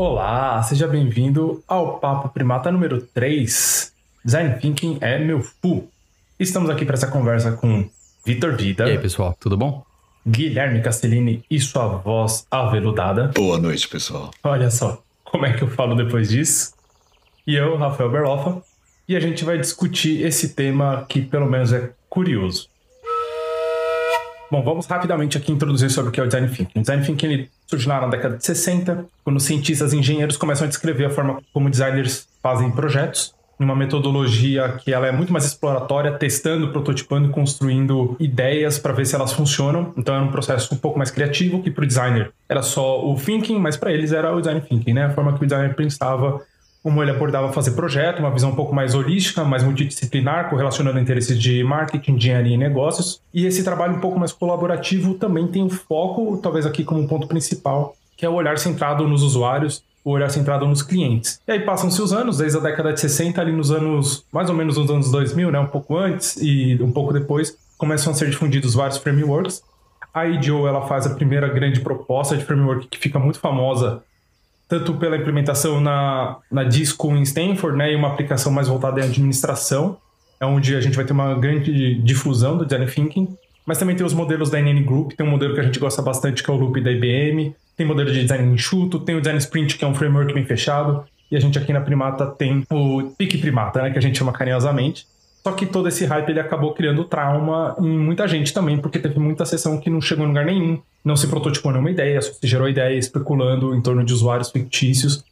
Olá, seja bem-vindo ao Papo Primata número 3. Design Thinking é meu fu. Estamos aqui para essa conversa com Vitor Vida. E aí, pessoal, tudo bom? Guilherme Castellini e sua voz aveludada. Boa noite, pessoal. Olha só, como é que eu falo depois disso? E eu, Rafael Berloffa, e a gente vai discutir esse tema que pelo menos é curioso. Bom, vamos rapidamente aqui introduzir sobre o que é o Design Thinking. O Design Thinking ele surgiu na década de 60, quando cientistas e engenheiros começam a descrever a forma como designers fazem projetos, numa metodologia que ela é muito mais exploratória, testando, prototipando construindo ideias para ver se elas funcionam. Então era um processo um pouco mais criativo, que para o designer era só o thinking, mas para eles era o design thinking, né? A forma que o designer pensava como ele abordava fazer projeto, uma visão um pouco mais holística, mais multidisciplinar, correlacionando interesses de marketing, engenharia e negócios. E esse trabalho um pouco mais colaborativo também tem um foco, talvez aqui como um ponto principal, que é o olhar centrado nos usuários, o olhar centrado nos clientes. E aí passam-se os anos, desde a década de 60, ali nos anos, mais ou menos nos anos 2000, né, um pouco antes e um pouco depois, começam a ser difundidos vários frameworks. A IDEO, ela faz a primeira grande proposta de framework que fica muito famosa tanto pela implementação na, na Disco em Stanford, né, e uma aplicação mais voltada em administração, é onde a gente vai ter uma grande difusão do design thinking, mas também tem os modelos da NN Group, tem um modelo que a gente gosta bastante que é o Loop da IBM, tem modelo de design enxuto, tem o design sprint que é um framework bem fechado, e a gente aqui na Primata tem o Pique Primata, né, que a gente chama carinhosamente. Só que todo esse hype ele acabou criando trauma em muita gente também, porque teve muita sessão que não chegou em lugar nenhum, não se prototipou nenhuma ideia, só se gerou ideia especulando em torno de usuários fictícios.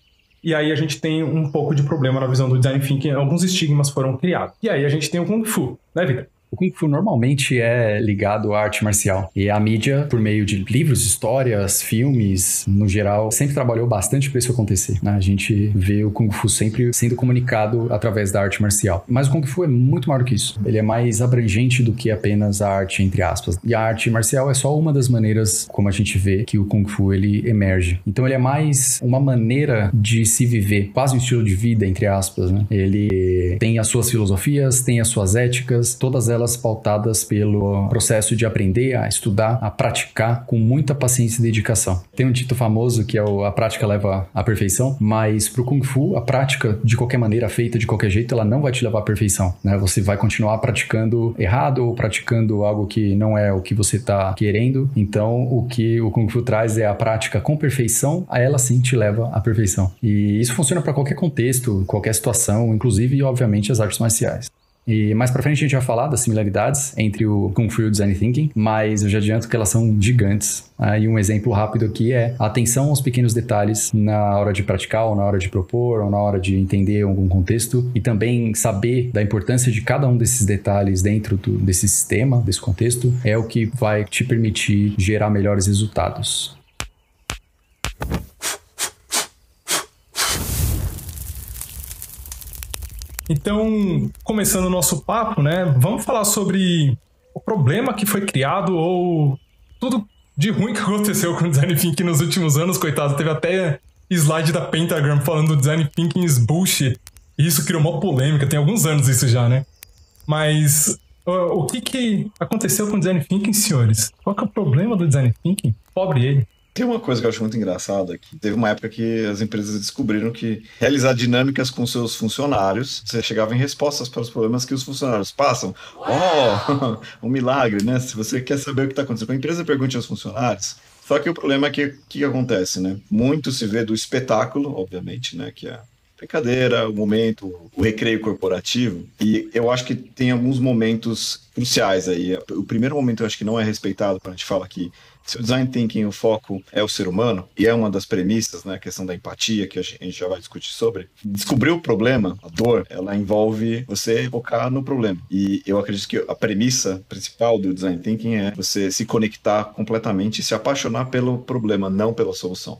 E aí a gente tem um pouco de problema na visão do design thinking, alguns estigmas foram criados. E aí a gente tem o Kung Fu, né, Victor? O Kung Fu normalmente é ligado à arte marcial. E a mídia, por meio de livros, histórias, filmes, no geral, sempre trabalhou bastante para isso acontecer. Né? A gente vê o Kung Fu sempre sendo comunicado através da arte marcial. Mas o Kung Fu é muito maior que isso. Ele é mais abrangente do que apenas a arte, entre aspas. E a arte marcial é só uma das maneiras como a gente vê que o Kung Fu ele emerge. Então ele é mais uma maneira de se viver, quase um estilo de vida, entre aspas. Né? Ele tem as suas filosofias, tem as suas éticas, todas elas elas pautadas pelo processo de aprender a estudar, a praticar com muita paciência e dedicação. Tem um dito famoso que é o, a prática leva à perfeição, mas para o Kung Fu, a prática, de qualquer maneira, feita de qualquer jeito, ela não vai te levar à perfeição. Né? Você vai continuar praticando errado ou praticando algo que não é o que você está querendo. Então, o que o Kung Fu traz é a prática com perfeição, a ela sim te leva à perfeição. E isso funciona para qualquer contexto, qualquer situação, inclusive, obviamente, as artes marciais. E mais pra frente a gente vai falar das similaridades entre o Kung Fu e o Design Thinking, mas eu já adianto que elas são gigantes. Aí um exemplo rápido aqui é atenção aos pequenos detalhes na hora de praticar, ou na hora de propor, ou na hora de entender algum contexto, e também saber da importância de cada um desses detalhes dentro do, desse sistema, desse contexto, é o que vai te permitir gerar melhores resultados. Então, começando o nosso papo, né? Vamos falar sobre o problema que foi criado ou tudo de ruim que aconteceu com o design thinking nos últimos anos, coitado. Teve até slide da Pentagram falando do design thinking is bullshit. E isso criou uma polêmica, tem alguns anos isso já, né? Mas o que, que aconteceu com o design thinking, senhores? Qual que é o problema do design thinking? Pobre ele. Tem uma coisa que eu acho muito engraçada que teve uma época que as empresas descobriram que realizar dinâmicas com seus funcionários, você chegava em respostas para os problemas que os funcionários passam. Oh, um milagre, né? Se você quer saber o que está acontecendo com a empresa, pergunte aos funcionários. Só que o problema é que o que acontece, né? Muito se vê do espetáculo, obviamente, né? Que é brincadeira, o momento, o recreio corporativo. E eu acho que tem alguns momentos cruciais aí. O primeiro momento eu acho que não é respeitado quando a gente fala que se o design thinking o foco é o ser humano, e é uma das premissas, né, a questão da empatia, que a gente já vai discutir sobre, descobrir o problema, a dor, ela envolve você focar no problema. E eu acredito que a premissa principal do design thinking é você se conectar completamente e se apaixonar pelo problema, não pela solução.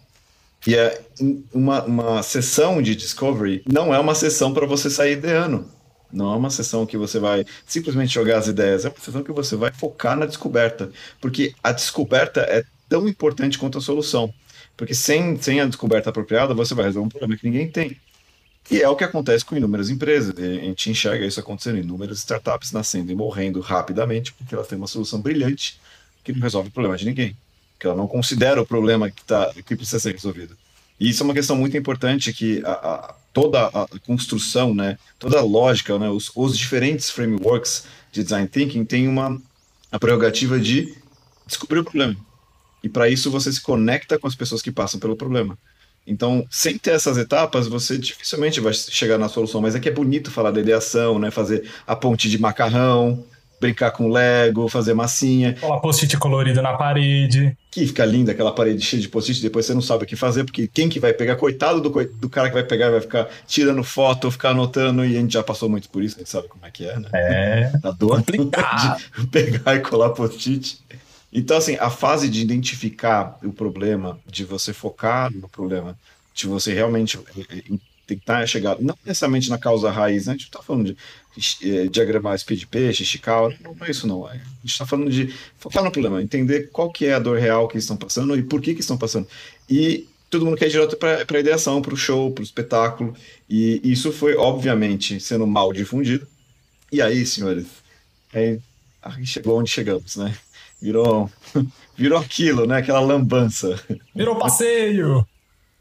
E é uma, uma sessão de discovery não é uma sessão para você sair ideando. Não é uma sessão que você vai simplesmente jogar as ideias, é uma sessão que você vai focar na descoberta. Porque a descoberta é tão importante quanto a solução. Porque sem, sem a descoberta apropriada, você vai resolver um problema que ninguém tem. E é o que acontece com inúmeras empresas. A gente enxerga isso acontecendo, inúmeras startups nascendo e morrendo rapidamente, porque elas têm uma solução brilhante que não resolve o problema de ninguém. Que ela não considera o problema que, tá, que precisa ser resolvido. E isso é uma questão muito importante que a, a, toda a construção, né, toda a lógica, né, os, os diferentes frameworks de design thinking têm uma a prerrogativa de descobrir o problema. E para isso você se conecta com as pessoas que passam pelo problema. Então, sem ter essas etapas, você dificilmente vai chegar na solução. Mas é que é bonito falar da ideação, né? Fazer a ponte de macarrão, brincar com Lego, fazer massinha. Colar post-it colorido na parede. Que fica linda aquela parede cheia de post-it, depois você não sabe o que fazer, porque quem que vai pegar? Coitado do, do cara que vai pegar vai ficar tirando foto, ficar anotando, e a gente já passou muito por isso, a gente sabe como é que é, né? É. A dor de pegar e colar post-it. Então, assim, a fase de identificar o problema, de você focar no problema, de você realmente eh, eh, tentar chegar, não necessariamente na causa raiz, né? A gente não tá falando de diagramar speed peixe, esticar, não é isso não. A gente está falando de focar no problema, entender qual que é a dor real que estão passando e por que que estão passando. E todo mundo quer ir direto para a ideação, para o show, para o espetáculo, e isso foi, obviamente, sendo mal difundido. E aí, senhores, aí, aí chegou onde chegamos, né? Virou, virou aquilo, né? Aquela lambança. Virou passeio!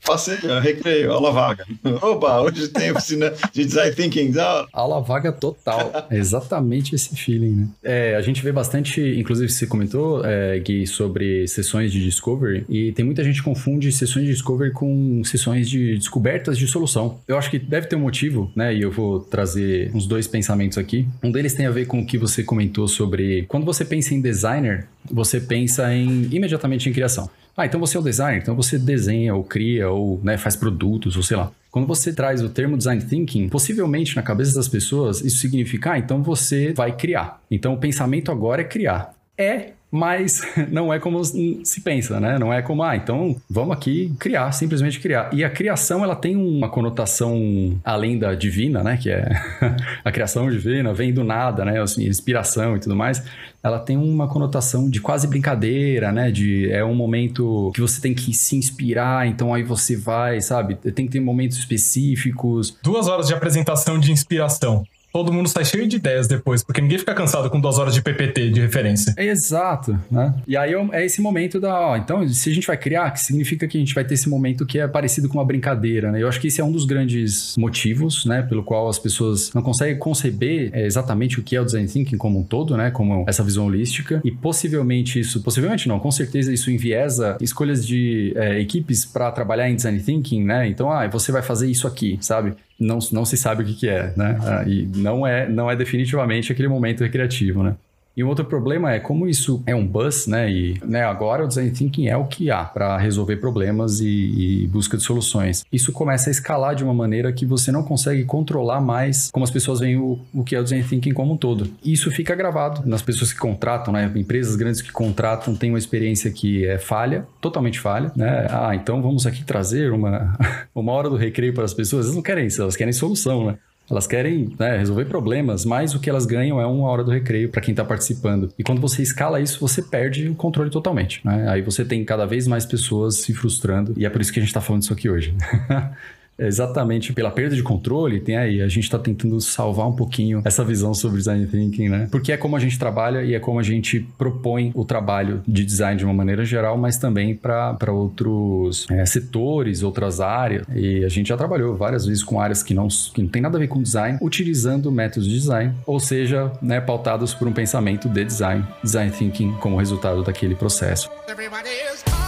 Passeio, recreio, aula vaga. Opa, hoje tem oficina de design thinking. Aula vaga total. É exatamente esse feeling, né? É, a gente vê bastante, inclusive você comentou, é, Gui, sobre sessões de discovery, e tem muita gente que confunde sessões de discovery com sessões de descobertas de solução. Eu acho que deve ter um motivo, né? E eu vou trazer uns dois pensamentos aqui. Um deles tem a ver com o que você comentou sobre quando você pensa em designer, você pensa em imediatamente em criação. Ah, então você é o designer, então você desenha ou cria ou né, faz produtos ou sei lá. Quando você traz o termo design thinking, possivelmente na cabeça das pessoas isso significa, ah, então você vai criar. Então o pensamento agora é criar. É mas não é como se pensa, né? Não é como, ah, então vamos aqui criar, simplesmente criar. E a criação, ela tem uma conotação além da divina, né? Que é a criação divina, vem do nada, né? Assim, inspiração e tudo mais. Ela tem uma conotação de quase brincadeira, né? De é um momento que você tem que se inspirar, então aí você vai, sabe? Tem que ter momentos específicos. Duas horas de apresentação de inspiração todo mundo sai cheio de ideias depois, porque ninguém fica cansado com duas horas de PPT de referência. Exato, né? E aí é esse momento da, ó, então, se a gente vai criar, que significa que a gente vai ter esse momento que é parecido com uma brincadeira, né? Eu acho que esse é um dos grandes motivos, né, pelo qual as pessoas não conseguem conceber é, exatamente o que é o design thinking como um todo, né, como essa visão holística, e possivelmente isso, possivelmente não, com certeza isso enviesa escolhas de é, equipes para trabalhar em design thinking, né? Então, ah, você vai fazer isso aqui, sabe? Não, não se sabe o que, que é, né? Ah, e não é, não é definitivamente aquele momento recreativo, né? E um outro problema é como isso é um buzz, né? E né, agora o design thinking é o que há para resolver problemas e, e, busca de soluções. Isso começa a escalar de uma maneira que você não consegue controlar mais como as pessoas veem o, o que é o design thinking como um todo. E isso fica gravado nas pessoas que contratam, né? Empresas grandes que contratam têm uma experiência que é falha, totalmente falha, né? Ah, então vamos aqui trazer uma, uma hora do recreio para as pessoas. Elas não querem isso, elas querem solução, né? Elas querem né, resolver problemas, mas o que elas ganham é uma hora do recreio para quem está participando. E quando você escala isso, você perde o controle totalmente. Né? Aí você tem cada vez mais pessoas se frustrando, e é por isso que a gente está falando isso aqui hoje. exatamente pela perda de controle, tem aí, a gente está tentando salvar um pouquinho essa visão sobre design thinking, né? Porque é como a gente trabalha e é como a gente propõe o trabalho de design de uma maneira geral, mas também para outros é, setores, outras áreas. E a gente já trabalhou várias vezes com áreas que não, que não tem nada a ver com design, utilizando métodos de design, ou seja, né, pautados por um pensamento de design, design thinking como resultado daquele processo. Everybody is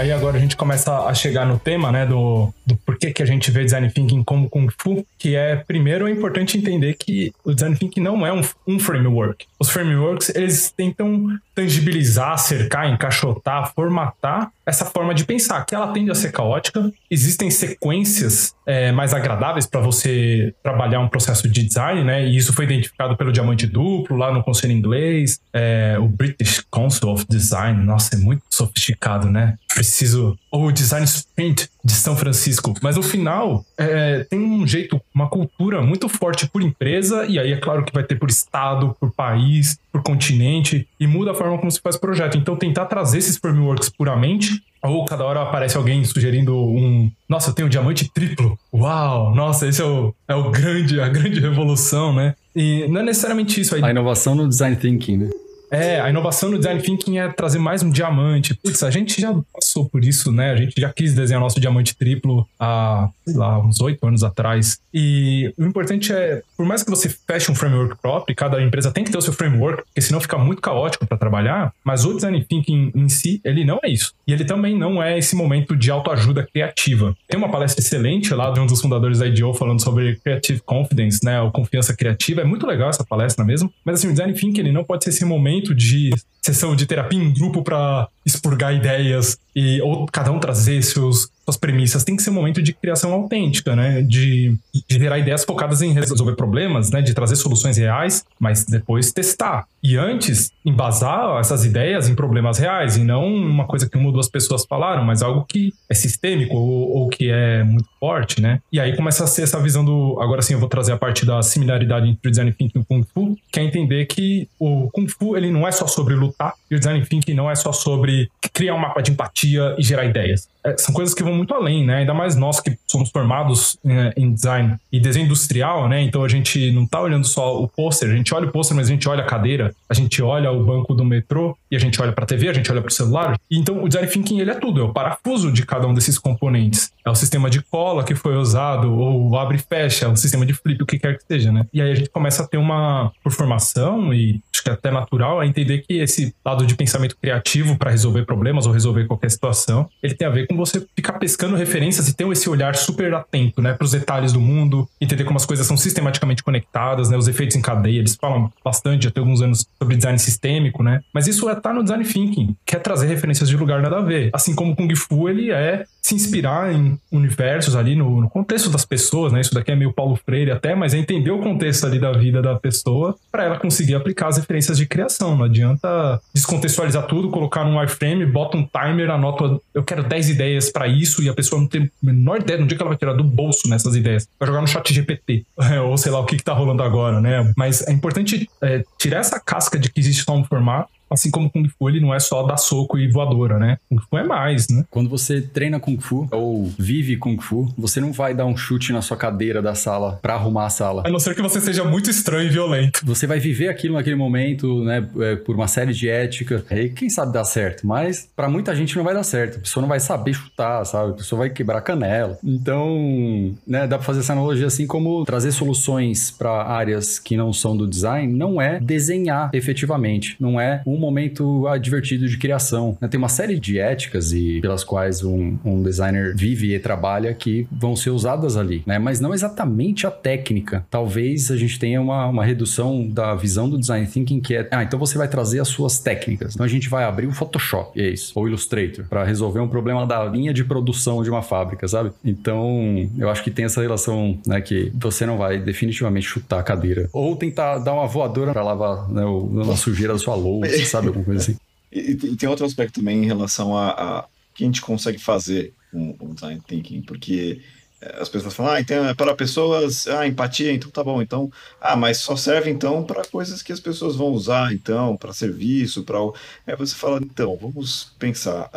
Aí agora a gente começa a chegar no tema, né, do, do porquê que a gente vê design thinking como Kung Fu, que é, primeiro, é importante entender que o design thinking não é um, um framework. Os frameworks, eles tentam tangibilizar, cercar, encaixotar, formatar essa forma de pensar, que ela tende a ser caótica. Existem sequências é, mais agradáveis para você trabalhar um processo de design, né? E isso foi identificado pelo Diamante Duplo, lá no Conselho Inglês, é, o British Council of Design. Nossa, é muito sofisticado, né? Preciso. Ou o Design Sprint de São Francisco. Mas no final, é, tem um jeito, uma cultura muito forte por empresa, e aí é claro que vai ter por estado, por país, por continente, e muda a forma como se faz projeto. Então, tentar trazer esses frameworks puramente ou cada hora aparece alguém sugerindo um. Nossa, eu tenho um diamante triplo. Uau! Nossa, esse é o, é o grande, a grande revolução, né? E não é necessariamente isso aí. A inovação no design thinking, né? É, a inovação no design thinking é trazer mais um diamante. Putz, a gente já passou por isso, né? A gente já quis desenhar nosso diamante triplo há, sei lá, uns oito anos atrás. E o importante é, por mais que você feche um framework próprio, cada empresa tem que ter o seu framework, porque senão fica muito caótico para trabalhar, mas o design thinking em si, ele não é isso. E ele também não é esse momento de autoajuda criativa. Tem uma palestra excelente lá de um dos fundadores da IDEO falando sobre Creative Confidence, né? Ou confiança criativa. É muito legal essa palestra mesmo. Mas assim, o design thinking ele não pode ser esse momento de sessão de terapia em grupo para expurgar ideias e ou cada um trazer seus suas premissas. Tem que ser um momento de criação autêntica, né? De, de gerar ideias focadas em resolver problemas, né? De trazer soluções reais, mas depois testar. E antes, embasar essas ideias em problemas reais e não uma coisa que uma ou duas pessoas falaram, mas algo que é sistêmico ou, ou que é muito forte, né? E aí começa a ser essa visão do. Agora sim, eu vou trazer a parte da similaridade entre o design thinking e o Kung Fu, que é entender que o Kung Fu ele não é só sobre lutar e o design thinking não é só sobre criar um mapa de empatia e gerar ideias. É, são coisas que vão muito além, né? Ainda mais nós que somos formados é, em design e desenho industrial, né? Então a gente não tá olhando só o pôster, a gente olha o pôster, mas a gente olha a cadeira, a gente olha o banco do metrô e a gente olha para a TV, a gente olha para o celular. Então o design thinking ele é tudo, é o parafuso de cada um desses componentes. É o sistema de cola que foi usado ou abre e fecha, é o sistema de flip, o que quer que seja, né? E aí a gente começa a ter uma formação e acho que é até natural a entender que esse lado de pensamento criativo para resolver problemas ou resolver qualquer situação, ele tem a ver com você ficar pescando referências e ter esse olhar super atento, né, para os detalhes do mundo, entender como as coisas são sistematicamente conectadas, né, os efeitos em cadeia. Eles falam bastante, já tem alguns anos, sobre design sistêmico, né, mas isso é tá no design thinking, que é trazer referências de lugar nada a ver. Assim como o Kung Fu, ele é se inspirar em universos ali no, no, contexto das pessoas, né? Isso daqui é meio Paulo Freire até, mas é entender o contexto ali da vida da pessoa para ela conseguir aplicar as referências de criação. Não adianta descontextualizar tudo, colocar num wireframe, bota um timer, anota, eu quero 10 ideias para isso e a pessoa não tem a menor ideia de onde é que ela vai tirar do bolso nessas ideias. Vai jogar no chat GPT, ou sei lá o que, que tá rolando agora, né? Mas é importante é, tirar essa casca de que existe só um formato Assim como Kung Fu, ele não é só dar soco e voadora, né? Kung Fu é mais, né? Quando você treina Kung Fu ou vive Kung Fu, você não vai dar um chute na sua cadeira da sala para arrumar a sala. A não ser que você seja muito estranho e violento. Você vai viver aquilo naquele momento, né? É, por uma série de ética. E quem sabe dar certo, mas para muita gente não vai dar certo. A pessoa não vai saber chutar, sabe? A pessoa vai quebrar a canela. Então, né, dá pra fazer essa analogia assim como trazer soluções para áreas que não são do design não é desenhar efetivamente, não é um momento divertido de criação. Né? Tem uma série de éticas e pelas quais um, um, designer vive e trabalha que vão ser usadas ali, né? Mas não exatamente a técnica. Talvez a gente tenha uma, uma redução da visão do design thinking que é, ah, então você vai trazer as suas técnicas. Então a gente vai abrir o Photoshop, é isso, ou Illustrator, para resolver um problema da linha de produção de uma fábrica, sabe? Então, eu acho que tem essa relação, né, que você não vai definitivamente chutar a cadeira ou tentar dar uma voadora para lavar né, o, a sujeira da sua louça, sabe? Alguma coisa assim. E, e, tem outro aspecto também em relação a, a que a gente consegue fazer com o design thinking, porque eh, as pessoas falam, ah, então é para pessoas, ah, empatia, então tá bom, então, ah, mas só serve então para coisas que as pessoas vão usar, então, para serviço, para. Aí você fala, então, vamos pensar,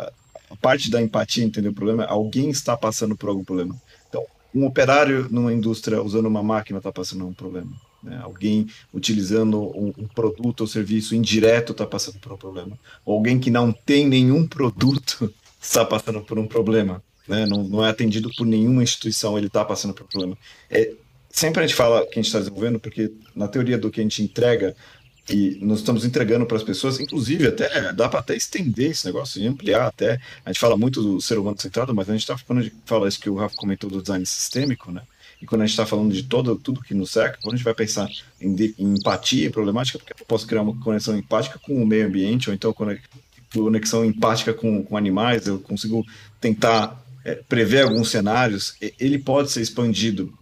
a parte da empatia, entender o problema, alguém está passando por algum problema. Então, um operário numa indústria usando uma máquina está passando por um problema. Né? Alguém utilizando um, um, produto ou serviço indireto está passando por um problema. Ou alguém que não tem nenhum produto está passando por um problema. Né? Não, não é atendido por nenhuma instituição, ele está passando por um problema. É, sempre a gente fala que a gente está desenvolvendo, porque na teoria do que a gente entrega, e nós estamos entregando para as pessoas, inclusive até dá para até estender esse negócio e ampliar até. A gente fala muito do ser humano centrado, mas a gente está falando de fala isso que o Rafa comentou do design sistêmico, né? E quando a gente está falando de todo, tudo que nos cerca, quando a gente vai pensar em, de, em empatia e problemática, porque eu posso criar uma conexão empática com o meio ambiente, ou então conexão empática com, com animais, eu consigo tentar é, prever alguns cenários, ele pode ser expandido.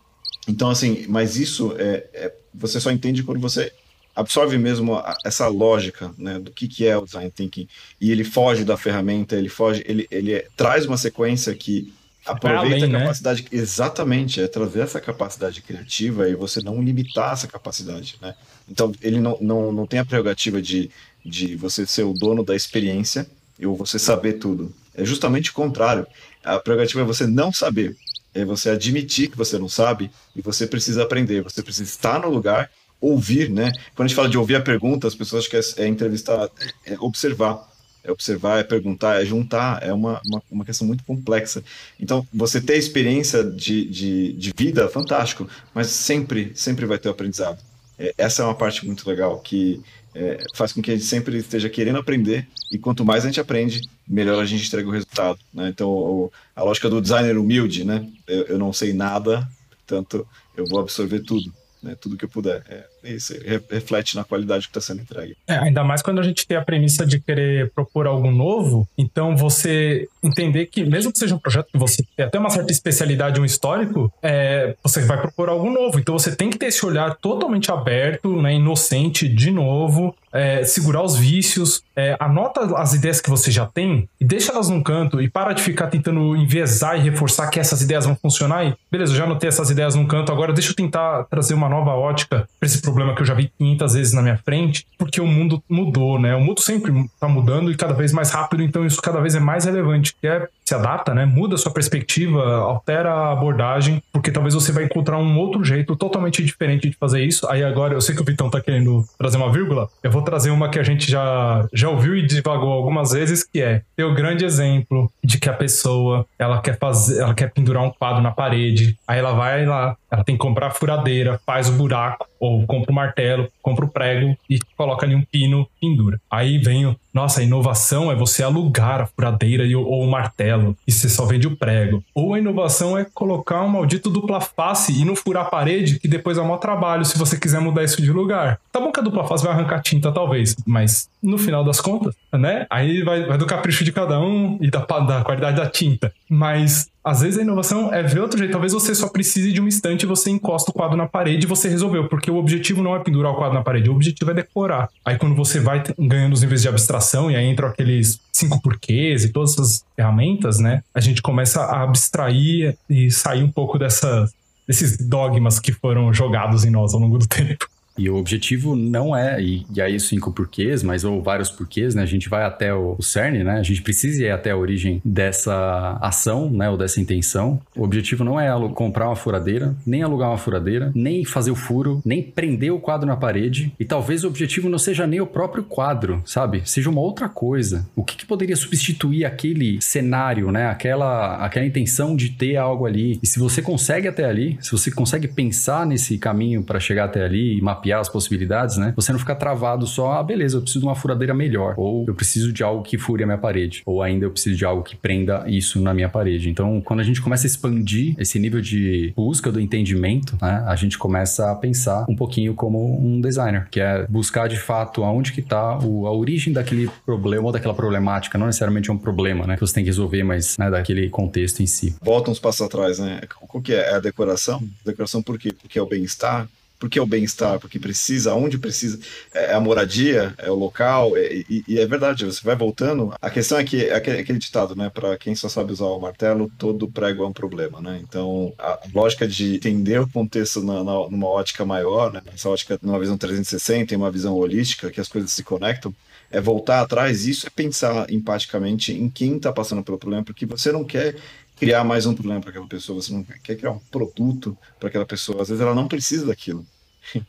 Então, assim, mas isso é, é você só entende quando você absorve mesmo a, essa lógica né, do que, que é o design thinking e ele foge da ferramenta, ele foge, ele, ele é, traz uma sequência que Aproveita além, a né? capacidade. Né? Exatamente, é trazer essa capacidade criativa e você não limitar essa capacidade, né? Então, ele não, não, não tem a prerrogativa de, de você ser o dono da experiência ou você saber tudo. É justamente o contrário. A prerrogativa é você não saber. É você admitir que você não sabe e você precisa aprender. Você precisa estar no lugar ouvir, né? Quando a gente fala de ouvir a pergunta, as pessoas acham que é, é entrevistar, é observar. É observar, é perguntar, é juntar, é uma, uma, uma questão muito complexa. Então, você ter experiência de, de, de vida, fantástico, mas sempre, sempre vai ter o aprendizado. É, essa é uma parte muito legal, que é, faz com que a gente sempre esteja querendo aprender, e quanto mais a gente aprende, melhor a gente entrega o resultado. Né? Então, o, a lógica do designer humilde, né? Eu, eu não sei nada, portanto, eu vou absorver tudo né, tudo que eu puder. É, isso reflete na qualidade que está sendo entregue. É, ainda mais quando a gente tem a premissa de querer propor algo novo, então você entender que, mesmo que seja um projeto que você tem até uma certa especialidade, um histórico, é, você vai propor algo novo. Então você tem que ter esse olhar totalmente aberto, né, inocente, de novo, é, segurar os vícios, é, anota as ideias que você já tem e deixa elas num canto e para de ficar tentando enviesar e reforçar que essas ideias vão funcionar e beleza, eu já anotei essas ideias num canto, agora deixa eu tentar trazer uma nova ótica para esse problema que eu já vi 500 vezes na minha frente, porque o mundo mudou, né? O mundo sempre está mudando e cada vez mais rápido, então isso cada vez é mais relevante, que é se adapta, né? Muda sua perspectiva, altera a abordagem, porque talvez você vai encontrar um outro jeito totalmente diferente de fazer isso. Aí agora, eu sei que o Vitão tá querendo trazer uma vírgula, eu vou trazer uma que a gente já, já ouviu e divagou algumas vezes, que é ter o grande exemplo de que a pessoa, ela quer fazer, ela quer pendurar um quadro na parede, aí ela vai lá, ela tem que comprar a furadeira, faz o buraco, ou compra o martelo, compra o prego e coloca ali um pino, pendura. Aí vem o, nossa, a inovação é você alugar a furadeira e, ou o martelo e você só vende o prego. Ou a inovação é colocar um maldito dupla face e não furar a parede, que depois é um maior trabalho se você quiser mudar isso de lugar. Tá bom que a dupla face vai arrancar tinta, talvez, mas no final das contas, né? Aí vai, vai do capricho de cada um e da, da qualidade da tinta. Mas às vezes a inovação é ver outro jeito. Talvez você só precise de um instante, você encosta o quadro na parede e você resolveu. Porque o objetivo não é pendurar o quadro na parede, o objetivo é decorar. Aí quando você vai ganhando os níveis de abstração e aí entram aqueles cinco porquês e todas essas ferramentas, né? A gente começa a abstrair e sair um pouco dessa, desses dogmas que foram jogados em nós ao longo do tempo. E o objetivo não é, e, e aí cinco porquês, mas ou vários porquês, né? A gente vai até o, o CERN, né? A gente precisa ir até a origem dessa ação, né? Ou dessa intenção. O objetivo não é comprar uma furadeira, nem alugar uma furadeira, nem fazer o furo, nem prender o quadro na parede. E talvez o objetivo não seja nem o próprio quadro, sabe? Seja uma outra coisa. O que, que poderia substituir aquele cenário, né? Aquela, aquela intenção de ter algo ali. E se você consegue até ali, se você consegue pensar nesse caminho para chegar até ali e mapear as possibilidades, né? Você não fica travado só, ah, beleza, eu preciso de uma furadeira melhor, ou eu preciso de algo que fure a minha parede, ou ainda eu preciso de algo que prenda isso na minha parede. Então, quando a gente começa a expandir esse nível de busca do entendimento, né? A gente começa a pensar um pouquinho como um designer, que é buscar de fato aonde que tá a origem daquele problema ou daquela problemática, não necessariamente é um problema, né? Que você tem que resolver, mas né, daquele contexto em si. Volta uns passos atrás, né? O que é? É a decoração? Decoração por quê? Porque é o bem-estar, porque é o bem-estar, porque precisa, onde precisa, é a moradia, é o local, é, e, e, é verdade, você vai voltando. A questão é que é aquele ditado, né? Para quem só sabe usar o martelo, todo prego é um problema, né? Então, a lógica de entender o contexto na, na, numa ótica maior, né? Nessa ótica, numa visão 360 e uma visão holística, que as coisas se conectam, é voltar atrás, isso é pensar empaticamente em quem está passando pelo problema, porque você não quer criar mais um problema para aquela pessoa, você não quer criar um produto para aquela pessoa, às vezes ela não precisa daquilo.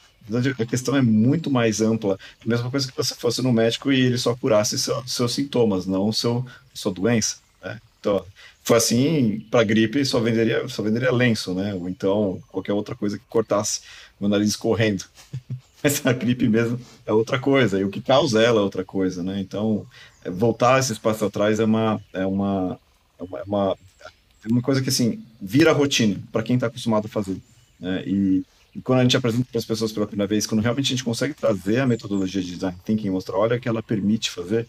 A questão é muito mais ampla. A mesma coisa que você fosse no médico e ele só curasse seu, seus sintomas, não seu, sua doença. Né? Então, foi assim, para gripe só venderia, só venderia lenço, né? Ou então qualquer outra coisa que cortasse meu nariz escorrendo. Mas a gripe mesmo é outra coisa, e o que causa ela é outra coisa, né? Então, é, voltar esse espaço atrás é uma, é uma, é uma, é uma, coisa que, assim, vira rotina para quem está acostumado a fazer. Né? E e quando a gente apresenta para as pessoas pela primeira vez, quando realmente a gente consegue trazer a metodologia de design thinking e mostrar, olha que ela permite fazer,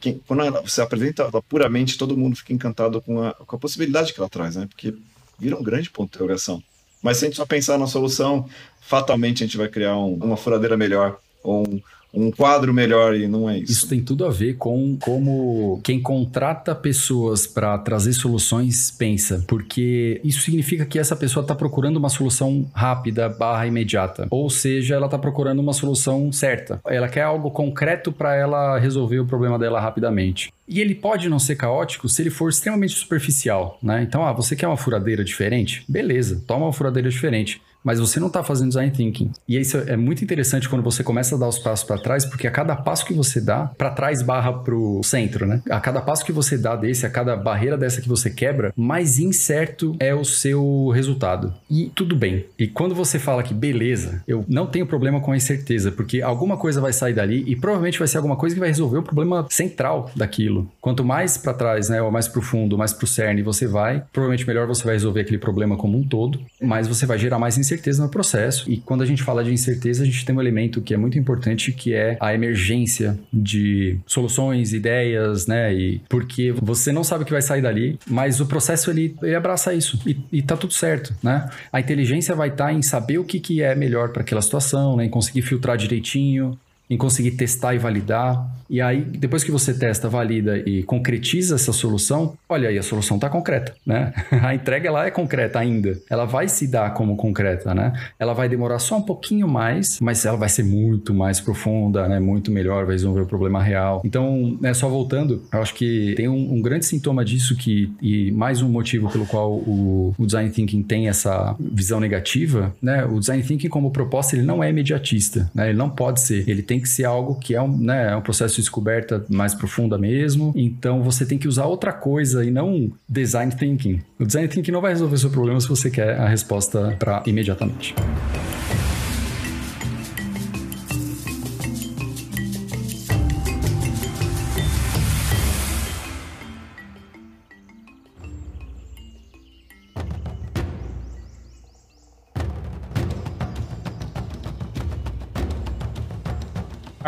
quem, quando ela, você apresenta ela puramente, todo mundo fica encantado com a, com a possibilidade que ela traz, né? Porque vira um grande ponto de interrogação. Mas se a gente só pensar na solução, fatalmente a gente vai criar um, uma furadeira melhor, ou um, um quadro melhor e não é isso. Isso tem tudo a ver com como quem contrata pessoas para trazer soluções pensa, porque isso significa que essa pessoa está procurando uma solução rápida, barra imediata, ou seja, ela está procurando uma solução certa. Ela quer algo concreto para ela resolver o problema dela rapidamente. E ele pode não ser caótico se ele for extremamente superficial, né? Então, ah, você quer uma furadeira diferente? Beleza, toma uma furadeira diferente. Mas você não está fazendo design thinking. E isso é muito interessante quando você começa a dar os passos para trás, porque a cada passo que você dá, para trás barra pro centro, né? A cada passo que você dá desse, a cada barreira dessa que você quebra, mais incerto é o seu resultado. E tudo bem. E quando você fala que beleza, eu não tenho problema com a incerteza, porque alguma coisa vai sair dali e provavelmente vai ser alguma coisa que vai resolver o problema central daquilo. Quanto mais para trás, né, ou mais profundo, mais pro cerne você vai, provavelmente melhor você vai resolver aquele problema como um todo, mas você vai gerar mais incerteza no processo. E quando a gente fala de incerteza, a gente tem um elemento que é muito importante, que é a emergência de soluções, ideias, né? E porque você não sabe o que vai sair dali, mas o processo ele, ele abraça isso e, e tá tudo certo, né? A inteligência vai estar tá em saber o que, que é melhor para aquela situação, né? Em conseguir filtrar direitinho, em conseguir testar e validar. E aí, depois que você testa, valida e concretiza essa solução, olha aí, a solução está concreta, né? A entrega ela é concreta ainda. Ela vai se dar como concreta, né? Ela vai demorar só um pouquinho mais, mas ela vai ser muito mais profunda, né? Muito melhor, vai resolver o problema real. Então, né, só voltando, eu acho que tem um, um grande sintoma disso que, e mais um motivo pelo qual o, o Design Thinking tem essa visão negativa, né? O Design Thinking como proposta, ele não é imediatista, né? Ele não pode ser. Ele tem que ser algo que é um, né, é um processo de descoberta mais profunda mesmo. Então você tem que usar outra coisa e não design thinking. O design thinking não vai resolver seu problema se você quer a resposta para imediatamente.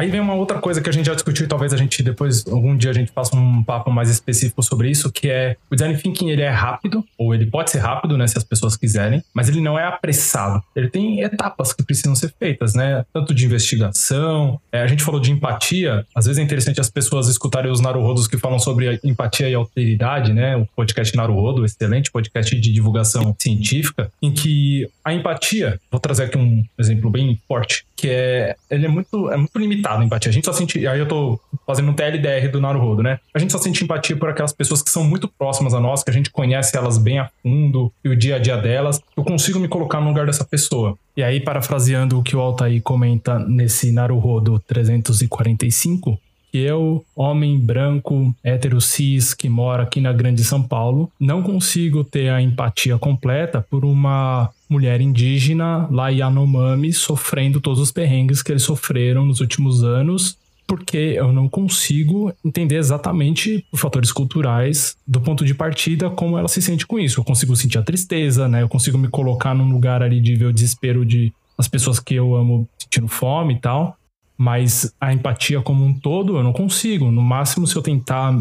Aí vem uma outra coisa que a gente já discutiu e talvez a gente depois, algum dia a gente faça um papo mais específico sobre isso, que é o design thinking ele é rápido, ou ele pode ser rápido, né, se as pessoas quiserem, mas ele não é apressado. Ele tem etapas que precisam ser feitas, né, tanto de investigação, é, a gente falou de empatia, às vezes é interessante as pessoas escutarem os naruhodos que falam sobre empatia e alteridade, né, o podcast Naruhodo, excelente podcast de divulgação científica, em que a empatia, vou trazer aqui um exemplo bem forte, que é, ele é muito, é muito limitado a empatia. A gente só sente, aí eu tô fazendo um TLDR do Naruhodo, né? A gente só sente empatia por aquelas pessoas que são muito próximas a nós, que a gente conhece elas bem a fundo e o dia a dia delas. Eu consigo me colocar no lugar dessa pessoa. E aí, parafraseando o que o Altair comenta nesse Naruhodo 345, que eu, homem branco, hétero cis, que mora aqui na Grande São Paulo, não consigo ter a empatia completa por uma mulher indígena lá Yanomami sofrendo todos os perrengues que eles sofreram nos últimos anos porque eu não consigo entender exatamente por fatores culturais do ponto de partida como ela se sente com isso. Eu consigo sentir a tristeza, né? Eu consigo me colocar num lugar ali de ver o desespero de as pessoas que eu amo sentindo fome e tal, mas a empatia como um todo eu não consigo. No máximo, se eu tentar